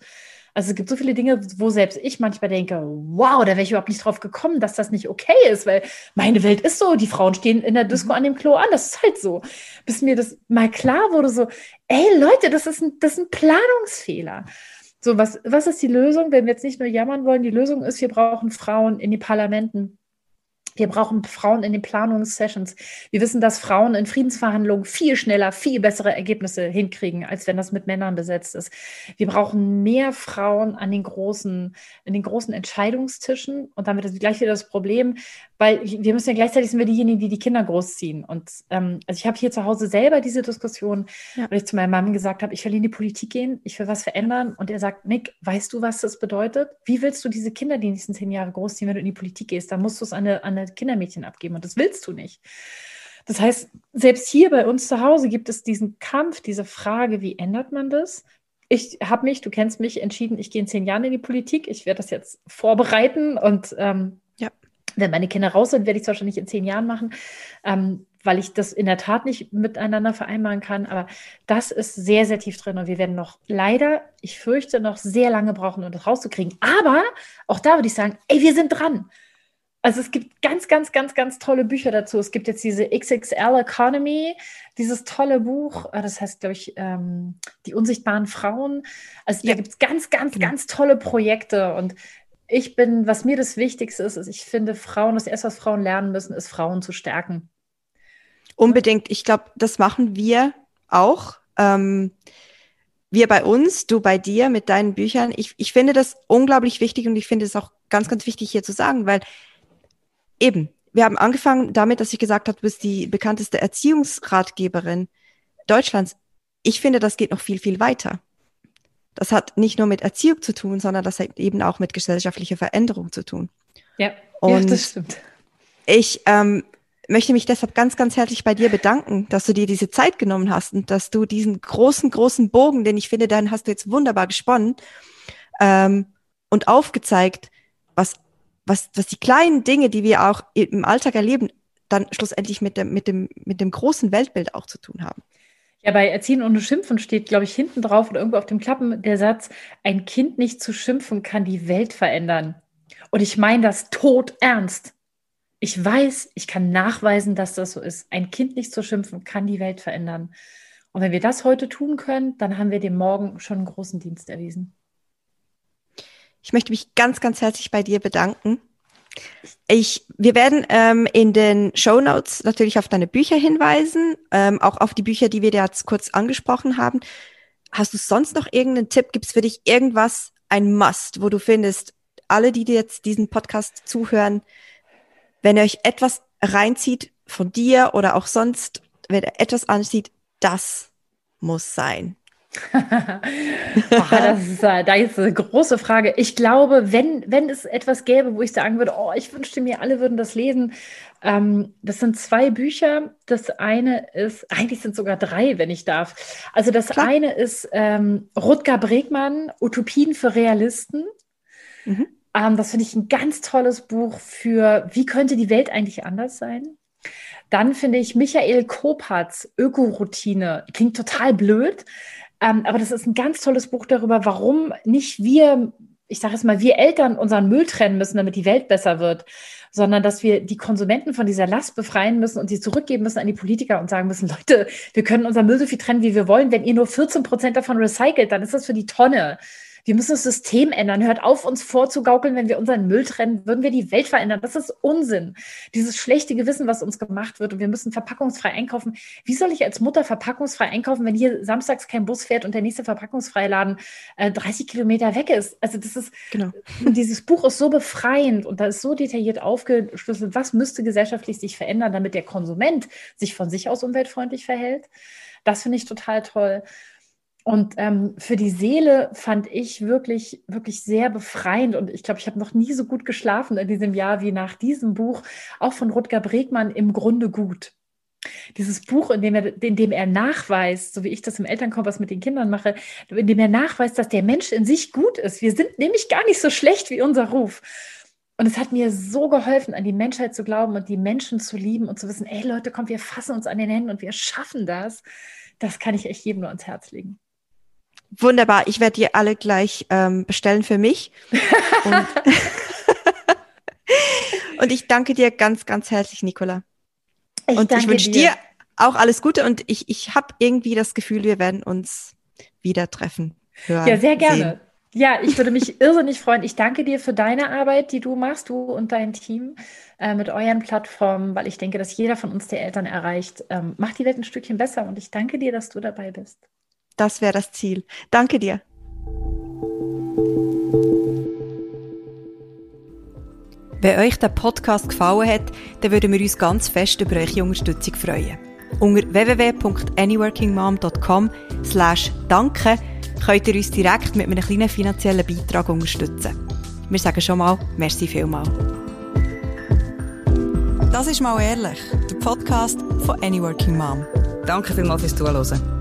Also es gibt so viele Dinge, wo selbst ich manchmal denke, wow, da wäre ich überhaupt nicht drauf gekommen, dass das nicht okay ist, weil meine Welt ist so, die Frauen stehen in der Disco mhm. an dem Klo an, das ist halt so. Bis mir das mal klar wurde, so, ey Leute, das ist ein, das ist ein Planungsfehler. So, was, was ist die Lösung, wenn wir jetzt nicht nur jammern wollen? Die Lösung ist, wir brauchen Frauen in den Parlamenten. Wir brauchen Frauen in den Planungssessions. Wir wissen, dass Frauen in Friedensverhandlungen viel schneller, viel bessere Ergebnisse hinkriegen, als wenn das mit Männern besetzt ist. Wir brauchen mehr Frauen an den großen, in den großen Entscheidungstischen. Und damit ist gleich wieder das Problem, weil wir müssen ja gleichzeitig sind wir diejenigen, die die Kinder großziehen. Und ähm, also ich habe hier zu Hause selber diese Diskussion, ja. weil ich zu meinem Mann gesagt habe, ich will in die Politik gehen, ich will was verändern. Und er sagt, Nick, weißt du, was das bedeutet? Wie willst du diese Kinder die nächsten zehn Jahre großziehen, wenn du in die Politik gehst? Dann musst du es an eine, an eine Kindermädchen abgeben und das willst du nicht. Das heißt, selbst hier bei uns zu Hause gibt es diesen Kampf, diese Frage, wie ändert man das? Ich habe mich, du kennst mich, entschieden, ich gehe in zehn Jahren in die Politik. Ich werde das jetzt vorbereiten und ähm. Wenn meine Kinder raus sind, werde ich es wahrscheinlich in zehn Jahren machen, ähm, weil ich das in der Tat nicht miteinander vereinbaren kann. Aber das ist sehr, sehr tief drin und wir werden noch leider, ich fürchte, noch sehr lange brauchen, um das rauszukriegen. Aber auch da würde ich sagen, ey, wir sind dran. Also es gibt ganz, ganz, ganz, ganz tolle Bücher dazu. Es gibt jetzt diese XXL Economy, dieses tolle Buch, äh, das heißt, glaube ich, ähm, Die unsichtbaren Frauen. Also ja. da gibt es ganz, ganz, genau. ganz tolle Projekte. Und ich bin, was mir das Wichtigste ist, ist, ich finde, Frauen, das erste, was Frauen lernen müssen, ist, Frauen zu stärken. Unbedingt. Ich glaube, das machen wir auch. Ähm, wir bei uns, du bei dir mit deinen Büchern. Ich, ich finde das unglaublich wichtig und ich finde es auch ganz, ganz wichtig hier zu sagen, weil eben, wir haben angefangen damit, dass ich gesagt habe, du bist die bekannteste Erziehungsratgeberin Deutschlands. Ich finde, das geht noch viel, viel weiter. Das hat nicht nur mit Erziehung zu tun, sondern das hat eben auch mit gesellschaftlicher Veränderung zu tun. Ja, und ja das stimmt. Ich ähm, möchte mich deshalb ganz, ganz herzlich bei dir bedanken, dass du dir diese Zeit genommen hast und dass du diesen großen, großen Bogen, den ich finde, dann hast du jetzt wunderbar gesponnen ähm, und aufgezeigt, was was, was die kleinen Dinge, die wir auch im Alltag erleben, dann schlussendlich mit dem, mit dem, mit dem großen Weltbild auch zu tun haben. Ja, bei Erziehen ohne Schimpfen steht, glaube ich, hinten drauf oder irgendwo auf dem Klappen der Satz, ein Kind nicht zu schimpfen kann die Welt verändern. Und ich meine das tot ernst. Ich weiß, ich kann nachweisen, dass das so ist. Ein Kind nicht zu schimpfen kann die Welt verändern. Und wenn wir das heute tun können, dann haben wir dem Morgen schon einen großen Dienst erwiesen. Ich möchte mich ganz, ganz herzlich bei dir bedanken. Ich, wir werden ähm, in den Show Notes natürlich auf deine Bücher hinweisen, ähm, auch auf die Bücher, die wir dir jetzt kurz angesprochen haben. Hast du sonst noch irgendeinen Tipp? Gibt es für dich irgendwas, ein Must, wo du findest, alle, die dir jetzt diesen Podcast zuhören, wenn ihr euch etwas reinzieht von dir oder auch sonst, wenn ihr etwas ansieht, das muss sein. oh, das ist da jetzt eine große Frage. Ich glaube, wenn, wenn es etwas gäbe, wo ich sagen würde, oh, ich wünschte mir, alle würden das lesen. Ähm, das sind zwei Bücher. Das eine ist, eigentlich sind sogar drei, wenn ich darf. Also das Klar. eine ist ähm, Rutger Bregmann, Utopien für Realisten. Mhm. Ähm, das finde ich ein ganz tolles Buch für, wie könnte die Welt eigentlich anders sein? Dann finde ich Michael Kopatz, Ökoroutine. Klingt total blöd, ähm, aber das ist ein ganz tolles Buch darüber, warum nicht wir, ich sage es mal, wir Eltern unseren Müll trennen müssen, damit die Welt besser wird, sondern dass wir die Konsumenten von dieser Last befreien müssen und sie zurückgeben müssen an die Politiker und sagen müssen, Leute, wir können unseren Müll so viel trennen, wie wir wollen. Wenn ihr nur 14 Prozent davon recycelt, dann ist das für die Tonne. Wir müssen das System ändern. Hört auf, uns vorzugaukeln, wenn wir unseren Müll trennen, würden wir die Welt verändern. Das ist Unsinn. Dieses schlechte Gewissen, was uns gemacht wird und wir müssen verpackungsfrei einkaufen. Wie soll ich als Mutter verpackungsfrei einkaufen, wenn hier samstags kein Bus fährt und der nächste Verpackungsfreiladen äh, 30 Kilometer weg ist? Also das ist, genau. dieses Buch ist so befreiend und da ist so detailliert aufgeschlüsselt, was müsste gesellschaftlich sich verändern, damit der Konsument sich von sich aus umweltfreundlich verhält. Das finde ich total toll. Und ähm, für die Seele fand ich wirklich, wirklich sehr befreiend. Und ich glaube, ich habe noch nie so gut geschlafen in diesem Jahr wie nach diesem Buch, auch von Rutger Bregmann, im Grunde gut. Dieses Buch, in dem, er, in dem er nachweist, so wie ich das im Elternkompass mit den Kindern mache, in dem er nachweist, dass der Mensch in sich gut ist. Wir sind nämlich gar nicht so schlecht wie unser Ruf. Und es hat mir so geholfen, an die Menschheit zu glauben und die Menschen zu lieben und zu wissen, ey Leute, komm, wir fassen uns an den Händen und wir schaffen das. Das kann ich echt jedem nur ans Herz legen. Wunderbar, ich werde die alle gleich ähm, bestellen für mich. Und, und, ich danke dir ganz, ganz herzlich, Nicola. Ich und ich wünsche dir. dir auch alles Gute und ich, ich habe irgendwie das Gefühl, wir werden uns wieder treffen. Hören, ja, sehr gerne. Sehen. Ja, ich würde mich irrsinnig freuen. Ich danke dir für deine Arbeit, die du machst, du und dein Team äh, mit euren Plattformen, weil ich denke, dass jeder von uns der Eltern erreicht. Ähm, macht die Welt ein Stückchen besser und ich danke dir, dass du dabei bist. Das wäre das Ziel. Danke dir. Wenn euch der Podcast gefallen hat, dann würden wir uns ganz fest über eure Unterstützung freuen. Unter www.anyworkingmom.com slash danke könnt ihr uns direkt mit einem kleinen finanziellen Beitrag unterstützen. Wir sagen schon mal, merci vielmal. Das ist mal ehrlich, der Podcast von Anyworking Mom. Danke vielmals fürs Zuhören.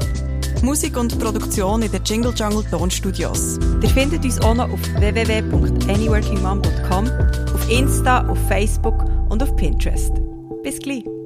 Musik und Produktion in den Jingle Jungle Tonstudios. Ihr findet uns auch noch auf www.anyworkingmom.com, auf Insta, auf Facebook und auf Pinterest. Bis gleich!